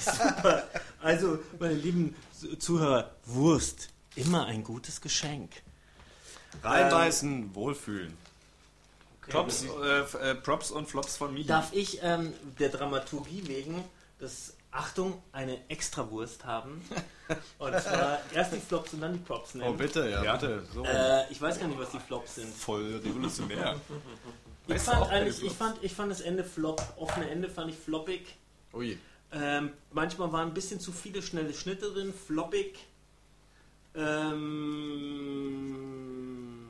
Super. Also, meine lieben Zuhörer, Wurst, immer ein gutes Geschenk. Reinbeißen, wohlfühlen. Props, äh, äh, Props und Flops von Mihi. Darf ich ähm, der Dramaturgie wegen das Achtung, eine Extrawurst haben? Und zwar <laughs> erst die Flops und dann die Props Oh, nennen. bitte, ja, Ja. bitte. So. äh, ich weiß gar nicht, was die Flops sind. Voll revolutionär. Ich fand eigentlich, ich fand, ich fand das Ende flop, offene Ende fand ich floppig. Ui. Ähm, manchmal waren ein bisschen zu viele schnelle Schnitte drin, floppig. Ähm,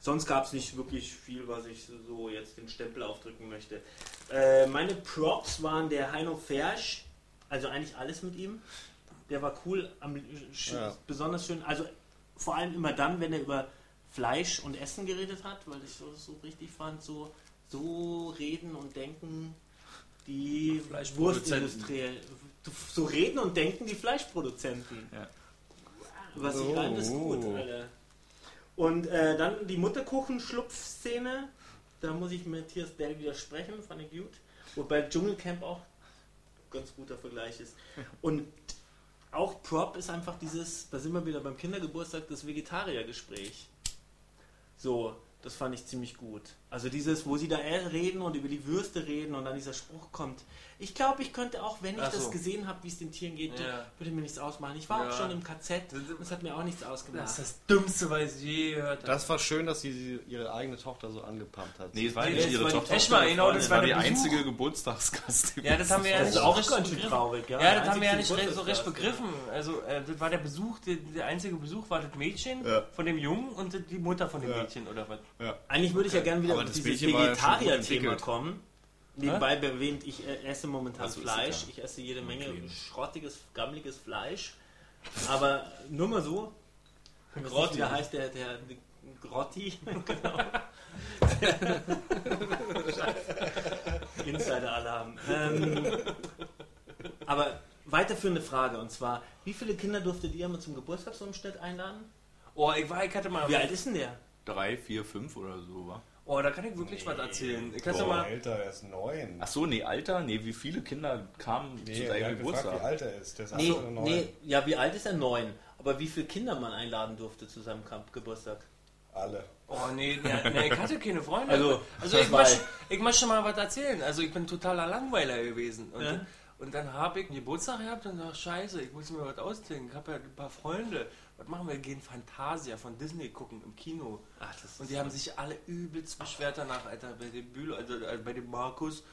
sonst gab es nicht wirklich viel, was ich so jetzt den Stempel aufdrücken möchte. Äh, meine Props waren der Heino Fersch, also eigentlich alles mit ihm. Der war cool, am, sch, Ja. besonders schön. Also vor allem immer dann, wenn er über Fleisch und Essen geredet hat, weil ich so, so richtig fand, so, so reden und denken die Fleischproduzenten. Wurstindustrie. So reden und denken die Fleischproduzenten. Ja. Was ich rein ist gut, Alter. Und äh, dann die Mutterkuchen-Schlupf-Szene. Da muss ich Matthias Dell widersprechen, fand ich gut. Wobei Dschungelcamp auch ganz guter Vergleich ist. Und auch Prop ist einfach dieses, da sind wir wieder beim Kindergeburtstag, das Vegetariergespräch. So, das fand ich ziemlich gut. Also dieses, wo sie da reden und über die Würste reden und dann dieser Spruch kommt. Ich glaube, ich könnte auch, wenn ich so. das gesehen habe, wie es den Tieren geht, Ja. würde mir nichts ausmachen. Ich war Ja. auch schon im KZ, das hat mir auch nichts ausgemacht. Das ist das Dümmste, was ich je gehört habe. Das war schön, dass sie ihre eigene Tochter so angepumpt hat. Nee, es war Nee, nicht ihre war die Tochter. Echt mal, genau, das das war war die einzige Geburtstagsgast. Ja, das haben wir ja nicht auch richtig ganz schön begriffen. traurig, ja. Ja, das haben wir ja nicht so recht begriffen. Also, äh, das war der Besuch, der, der einzige Besuch war das Mädchen Ja. von dem Jungen und die Mutter von dem Ja. Mädchen, oder was? Eigentlich würde ich ja gerne wieder Aber das dieses war Vegetarier-Thema kommen. Nebenbei erwähnt, ich äh, esse momentan Also Fleisch. Ich esse jede Menge Klein. schrottiges, gammeliges Fleisch. Aber nur mal so. Grotti. Heißt der, der, Grotti. <laughs> genau. <laughs> Insider-Alarm. Ähm, aber weiterführende Frage. Und zwar, wie viele Kinder durftet ihr mal zum Geburtstagsumstand einladen? Oh, ich war, ich hatte mal. Wie alt ist denn der? Drei, vier, fünf oder so, wa? Oh, da kann ich wirklich was erzählen. Ich kann's ja mal. Alter, er ist neun. Ach so, nee, Alter, nee, wie viele Kinder kamen zu er deinem hat gefragt, wie Geburtstag? alt er ist. Der ist Nee, nee, ja, wie alt ist er? Neun. Aber wie viele Kinder man einladen durfte zu seinem Geburtstag? Alle. Oh, nee, nee, nee, ich hatte keine Freunde. Also, also ich, <laughs> möchte, ich möchte mal was erzählen. Also, ich bin totaler Langweiler gewesen. Und, Ja. Und dann habe ich einen Geburtstag gehabt und dachte, scheiße, ich muss mir was ausdenken. Ich habe ja ein paar Freunde. Was machen wir? Wir gehen Fantasia von Disney gucken im Kino. Ach, das Und die haben sich alle übelst beschwert danach, Alter, bei dem Bühler, also äh, bei dem Markus,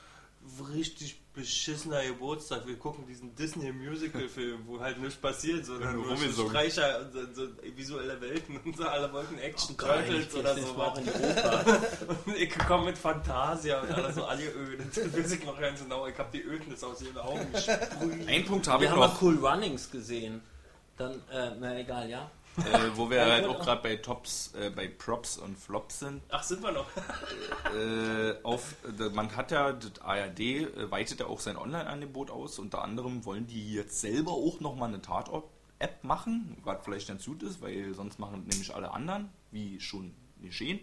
richtig beschissener Geburtstag. Wir gucken diesen Disney Musical Film, wo halt nichts passiert, sondern Nur. Streicher und so, so visuelle Welten und so, alle wollten Action Geil, Turtles oder so. Oper. <laughs> Und ich komme mit Fantasia und alles so angeödet. Das weiß ich noch ganz genau. Ich habe die Ödnis aus ihren Augen gesprüht. Ein Punkt habe Wir ich haben mal noch, Cool Runnings gesehen. Dann, äh, na egal, ja. Äh, wo wir halt auch gerade bei Tops, äh, bei Props und Flops sind. Ach, sind wir noch? Äh, auf, äh, man hat ja, das ARD äh, weitet ja auch sein Online-Angebot aus. Unter anderem wollen die jetzt selber auch nochmal eine Tatort-App machen, was vielleicht ganz gut ist, weil sonst machen nämlich alle anderen, wie schon geschehen.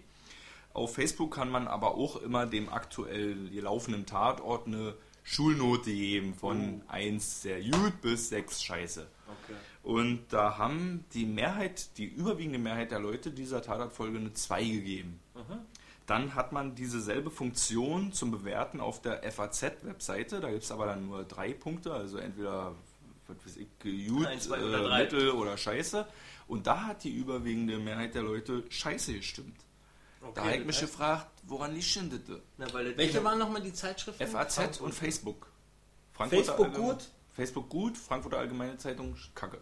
Auf Facebook kann man aber auch immer dem aktuell laufenden Tatort eine Schulnote geben von 1 sehr gut bis 6 scheiße. Okay. Und da haben die Mehrheit, die überwiegende Mehrheit der Leute dieser Tatortfolge eine 2 gegeben. Dann hat man dieselbe Funktion zum Bewerten auf der FAZ-Webseite. Da gibt es aber dann nur drei Punkte, also entweder was ich, gut, Eins, zwei äh, oder drei. mittel oder scheiße. Und da hat die überwiegende Mehrheit der Leute scheiße gestimmt. da habe ich mich gefragt, woran liegt denn das? Na, weil das Welche waren nochmal die Zeitschriften? FAZ und Facebook. Facebook Allgemeine- gut? Facebook gut, Frankfurter Allgemeine Zeitung kacke.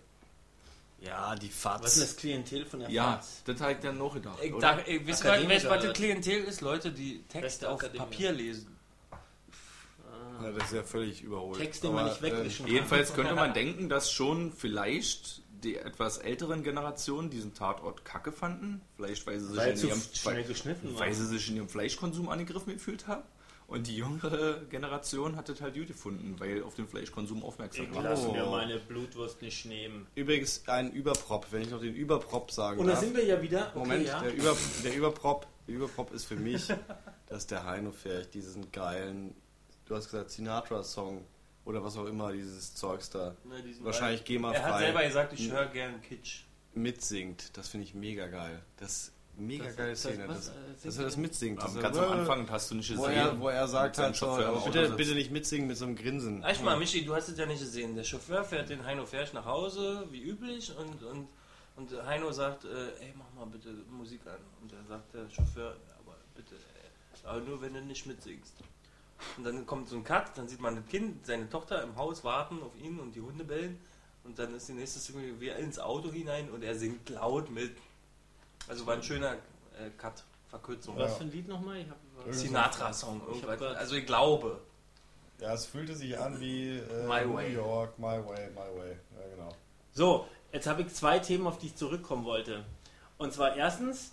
Ja, die Was ist das Klientel von der Ja, FAZ? das habe ich dann noch gedacht. Ich oder? dachte, ich weiß nicht, was das Klientel ist. Leute, die Texte auf. Papier lesen. Ja, das ist ja völlig überholt. Text, den man nicht wegwischen kann. Jedenfalls könnte man denken, dass schon vielleicht die etwas älteren Generationen diesen Tatort kacke fanden. Vielleicht, weil sie sich, Weil in ihrem, war. weil sie sich in ihrem Fleischkonsum angegriffen gefühlt haben. Und die jüngere Generation hat es halt gut gefunden, weil auf den Fleischkonsum aufmerksam Ich war. lasse Oh. mir meine Blutwurst nicht nehmen. Übrigens ein Überprop, wenn ich noch den Überprop sagen Und da darf. sind wir ja wieder. Okay, Moment, ja. der, Über, der Überprop, der Überprop ist für mich, <laughs> dass der Heino vielleicht diesen geilen, du hast gesagt Sinatra-Song oder was auch immer, dieses Zeugs da, diesen wahrscheinlich Er hat selber GEMA-frei gesagt, ich höre gern Kitsch. mitsingt. Das finde ich mega geil. Das ist mega Das- geile das- Szene, was, dass, äh, dass singt er das er? mitsingt. Dass ganz am Anfang hast du nicht wo gesehen. er, wo er sagt halt so, bitte, bitte nicht mitsingen mit so einem Grinsen. Echt mal, Michi, du hast es ja nicht gesehen. Der Chauffeur fährt den Heino Fersch nach Hause, wie üblich, und, und, und Heino sagt, äh, ey, mach mal bitte Musik an. Und dann sagt der Chauffeur, aber bitte, ey, aber nur wenn du nicht mitsingst. Und dann kommt so ein Cut, dann sieht man das Kind, seine Tochter im Haus warten auf ihn und die Hunde bellen. Und dann ist die nächste Sekunde wie ins Auto hinein und er singt laut mit. Also war ein schöner äh, Cut, Verkürzung. Was für ein Lied nochmal? Ich hab, Sinatra-Song. Also ich glaube. Ja, es fühlte sich an wie äh, My New Way. York, My Way, My Way. Ja, genau. So, jetzt habe ich zwei Themen, auf die ich zurückkommen wollte. Und zwar erstens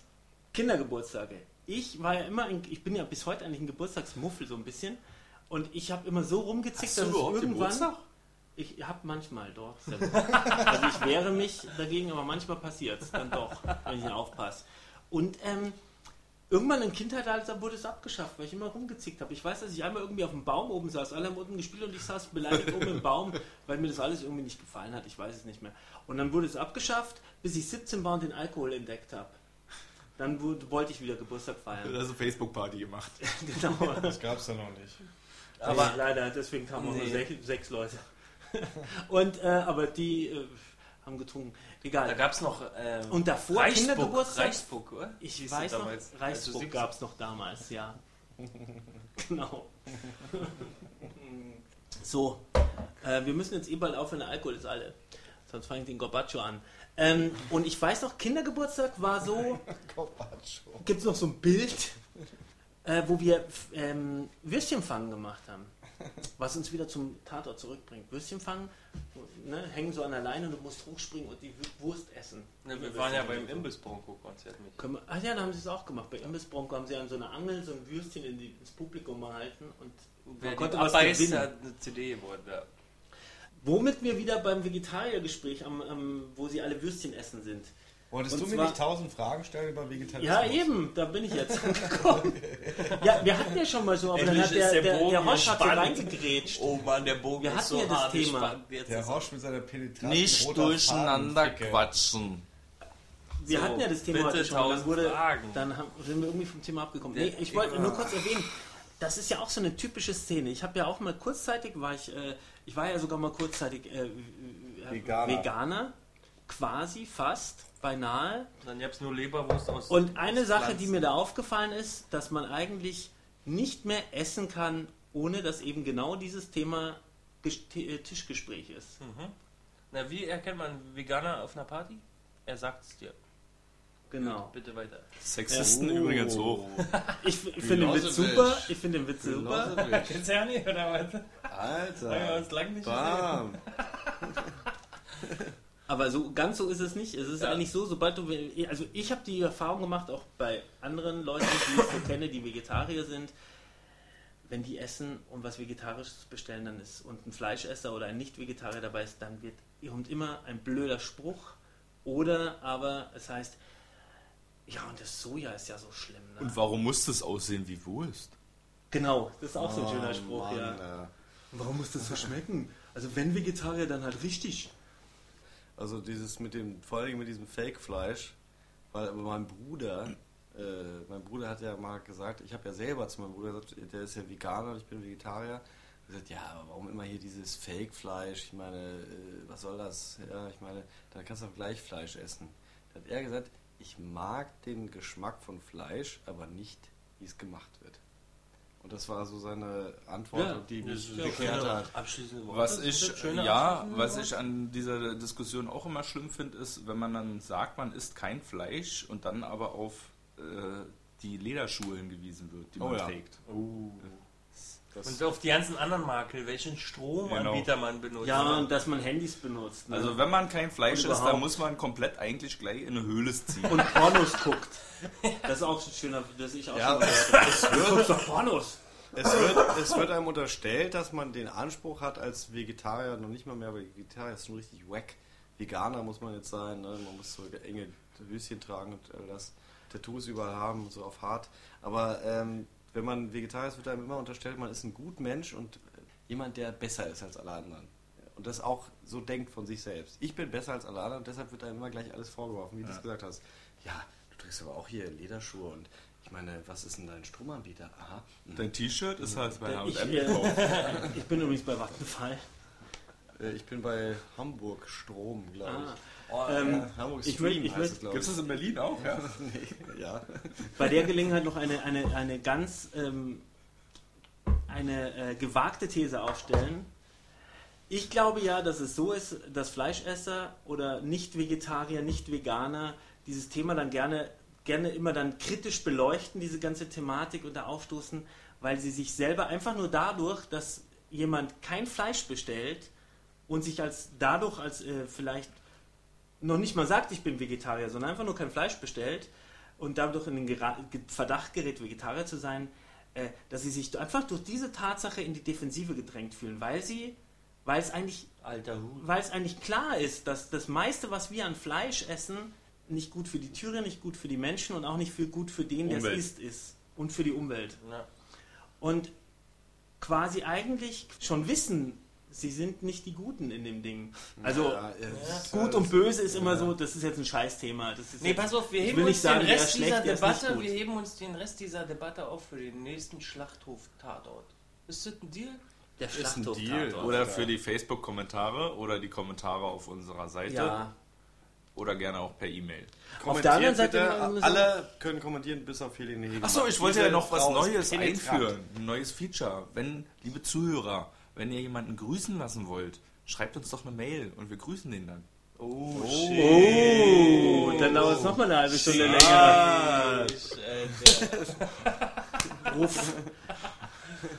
Kindergeburtstage. Ich war ja immer, ein, ich bin ja bis heute eigentlich ein Geburtstagsmuffel so ein bisschen. Und ich habe immer so rumgezickt, dass es irgendwann. Ich habe manchmal doch. also ich wehre mich dagegen, aber manchmal passiert es dann doch, wenn ich nicht aufpasse. Und ähm, irgendwann im Kindheitsalter wurde es abgeschafft, weil ich immer rumgezickt habe. Ich weiß, dass ich einmal irgendwie auf dem Baum oben saß, alle haben unten gespielt und ich saß beleidigt oben im Baum, weil mir das alles irgendwie nicht gefallen hat. Ich weiß es nicht mehr. Und dann wurde es abgeschafft, bis ich 17 war und den Alkohol entdeckt habe. Dann wurde, wollte ich wieder Geburtstag Du feiern. hast eine Facebook-Party gemacht. <laughs> genau. Das gab es da noch nicht. Aber leider, deswegen kamen auch nur Nee. sechs, sechs Leute. <laughs> und, äh, aber die äh, haben getrunken. Da Egal. gab es noch. Äh, Und davor Reichsburg, Kindergeburtstag? Reichsburg, oder? Ich Hieß weiß noch, damals, Reichsburg 17 gab es noch damals, ja. <laughs> genau. <laughs> so, äh, wir müssen jetzt eh bald aufhören, der Alkohol ist alle. Sonst fange ich den Gorbatschow an. Ähm, und ich weiß noch, Kindergeburtstag war so, gibt es noch so ein Bild, äh, wo wir ähm, Würstchenfangen gemacht haben. Was uns wieder zum Tatort zurückbringt. Würstchenfangen, ne, hängen so an der Leine und du musst hochspringen und die Wurst essen. Ne, wir waren ja beim Imbiss-Bronco-Konzert mit. Ach ja, da haben sie es auch gemacht. Bei Imbiss Bronco haben sie an so einer Angel so ein Würstchen in die, ins Publikum gehalten und Wer man konnte was gewinnen. hat eine CD geworden. Ja. Womit wir wieder beim Vegetariergespräch, am, am, wo sie alle Würstchen essen sind. Wolltest Und du mir zwar- nicht tausend Fragen stellen über Vegetarismus? Ja, eben, da bin ich jetzt <laughs> angekommen. ja, wir hatten ja schon mal so, aber dann Endlich hat ist der, der der, Bogen der Hosch hat so reingegrätscht. Oh Mann, der Bogen Wir ist hatten so ja das hart Thema. Der Roche mit seiner penetranten Nicht durcheinander quatschen. Wir So, hatten ja das Thema heute schon. Dann, tausend wurde, Fragen. dann haben, sind wir irgendwie vom Thema abgekommen. Der- Nee, ich wollte nur kurz erwähnen, das ist ja auch so eine typische Szene. Ich habe ja auch mal kurzzeitig, war ich, äh, ich war ja sogar mal kurzzeitig äh, äh, Veganer. Veganer, quasi, fast, beinahe. Dann gab es nur Leberwurst aus. Und eine aus Sache, Pflanzen. die mir da aufgefallen ist, dass man eigentlich nicht mehr essen kann, ohne dass eben genau dieses Thema äh, Tischgespräch ist. Na, wie erkennt man einen Veganer auf einer Party? Er sagt es dir. Genau. Bitte weiter. Sexisten übrigens hoch. Ich, f- ich finde den Witz super. Ich finde den Witz super. Kennst du ja nicht, oder was? Haben wir Alter. uns lang nicht Bam. <laughs> Aber so ganz so ist es nicht. Es ist Ja. eigentlich so, sobald du, also ich habe die Erfahrung gemacht, auch bei anderen Leuten, die ich so kenne, die Vegetarier sind, wenn die essen und was Vegetarisches bestellen, dann ist und ein Fleischesser oder ein Nicht-Vegetarier dabei ist, dann wird kommt immer ein blöder Spruch oder aber es heißt, ja und das Soja ist ja so schlimm. Ne? Und warum muss das aussehen wie Wurst? genau, das ist auch so ein Oh, schöner Spruch, Mann, ja. ja. Warum muss das so schmecken? Also wenn Vegetarier, dann halt richtig. Also dieses mit dem, vor allem mit diesem Fake-Fleisch, weil aber mein Bruder, äh, mein Bruder hat ja mal gesagt, ich habe ja selber zu meinem Bruder gesagt, der ist ja Veganer und ich bin Vegetarier. Er hat gesagt, ja, warum immer hier dieses Fake-Fleisch? Ich meine, äh, was soll das? Ja, ich meine, dann kannst du auch gleich Fleisch essen. Da hat er gesagt, ich mag den Geschmack von Fleisch, aber nicht, wie es gemacht wird. Und das war so seine Antwort, Ja, die mich ja geklärt schöne hat. Abschließende Worte. Was ich, ja, was ich an dieser Diskussion auch immer schlimm finde, ist, wenn man dann sagt, man isst kein Fleisch und dann aber auf äh, die Lederschuhe hingewiesen wird, die Oh man ja. trägt. Und auf die ganzen anderen Makel, welchen Stromanbieter man benutzt. Ja, und dass man Handys benutzt. Ne? Also wenn man kein Fleisch isst, dann muss man komplett eigentlich gleich in eine Höhle ziehen. und Pornos guckt. Das ist auch ein schöner, das ich auch Ja, schon es, gehört habe. es Du wird doch Pornos. Es wird, es wird einem unterstellt, dass man den Anspruch hat, als Vegetarier, noch nicht mal mehr Vegetarier, ist schon richtig wack. Veganer muss man jetzt sein, ne? man muss so enge Höschen tragen und all das. Tattoos überall haben, so auf hart. Aber ähm, wenn man Vegetarier ist, wird einem immer unterstellt, man ist ein gut Mensch und äh, jemand, der besser ist als alle anderen. Und das auch so denkt von sich selbst. Ich bin besser als alle anderen und deshalb wird einem immer gleich alles vorgeworfen, wie du es gesagt hast. Ja, du trägst aber auch hier Lederschuhe und ich meine, was ist denn dein Stromanbieter? Aha. mhm. Dein T-Shirt ist halt bei H&M <laughs> ich bin übrigens bei Vattenfall. Äh, Ich bin bei Hamburg Strom, glaube ich. Oh, Ähm, Hamburg ich Stream möcht- ich heißt Gibt ich. es das in Berlin auch? Ja. <laughs> Nee, ja. bei der Gelegenheit noch eine, eine, eine ganz ähm, eine äh, gewagte These aufstellen. Ich glaube ja, dass es so ist, dass Fleischesser oder Nicht-Vegetarier, Nicht-Veganer dieses Thema dann gerne, gerne immer dann kritisch beleuchten, diese ganze Thematik und da aufstoßen, weil sie sich selber einfach nur dadurch, dass jemand kein Fleisch bestellt und sich als dadurch als äh, vielleicht noch nicht mal sagt, ich bin Vegetarier, sondern einfach nur kein Fleisch bestellt und dadurch in den Gera Verdacht gerät, Vegetarier zu sein, äh, dass sie sich einfach durch diese Tatsache in die Defensive gedrängt fühlen, weil sie, weil es eigentlich, weil es eigentlich klar ist, dass das meiste, was wir an Fleisch essen, nicht gut für die Tiere, nicht gut für die Menschen und auch nicht für gut für den, der es isst, ist und für die Umwelt. Ja. Und quasi eigentlich schon wissen, sie sind nicht die Guten in dem Ding. Also Ja, gut und böse ist immer so, das ist jetzt ein Scheißthema. Das ist Nee, jetzt, pass auf, wir ich heben will uns nicht sagen, den Rest ist dieser schlecht, nicht Debatte, wir heben uns den Rest dieser Debatte auf für den nächsten Schlachthof-Tatort. Ist das ein Deal? der ein Schlachthof Deal. Tatort. Oder für die Facebook-Kommentare oder die Kommentare auf unserer Seite. Ja, Oder gerne auch per E-Mail. Auf der anderen Kommentiert Seite bitte. alle können kommentieren, bis auf Helene Hegemann. Achso, ich wollte ja noch was Neues einführen. Ein neues Feature. Wenn, liebe Zuhörer, wenn ihr jemanden grüßen lassen wollt, schreibt uns doch eine Mail und wir grüßen den dann. Oh, dann dauert es nochmal eine halbe Stunde länger. Ich, äh, der-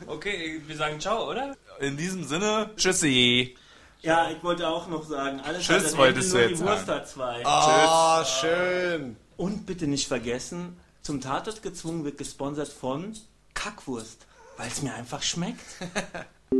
okay, wir sagen ciao, oder? In diesem Sinne, tschüssi. Ja, ich wollte auch noch sagen, alles Tschüss, wolltest Ende, du nur die jetzt Wurst hat zwei. Ah, schön. Und bitte nicht vergessen, zum Tatort gezwungen wird gesponsert von Kackwurst, weil es mir einfach schmeckt. <laughs>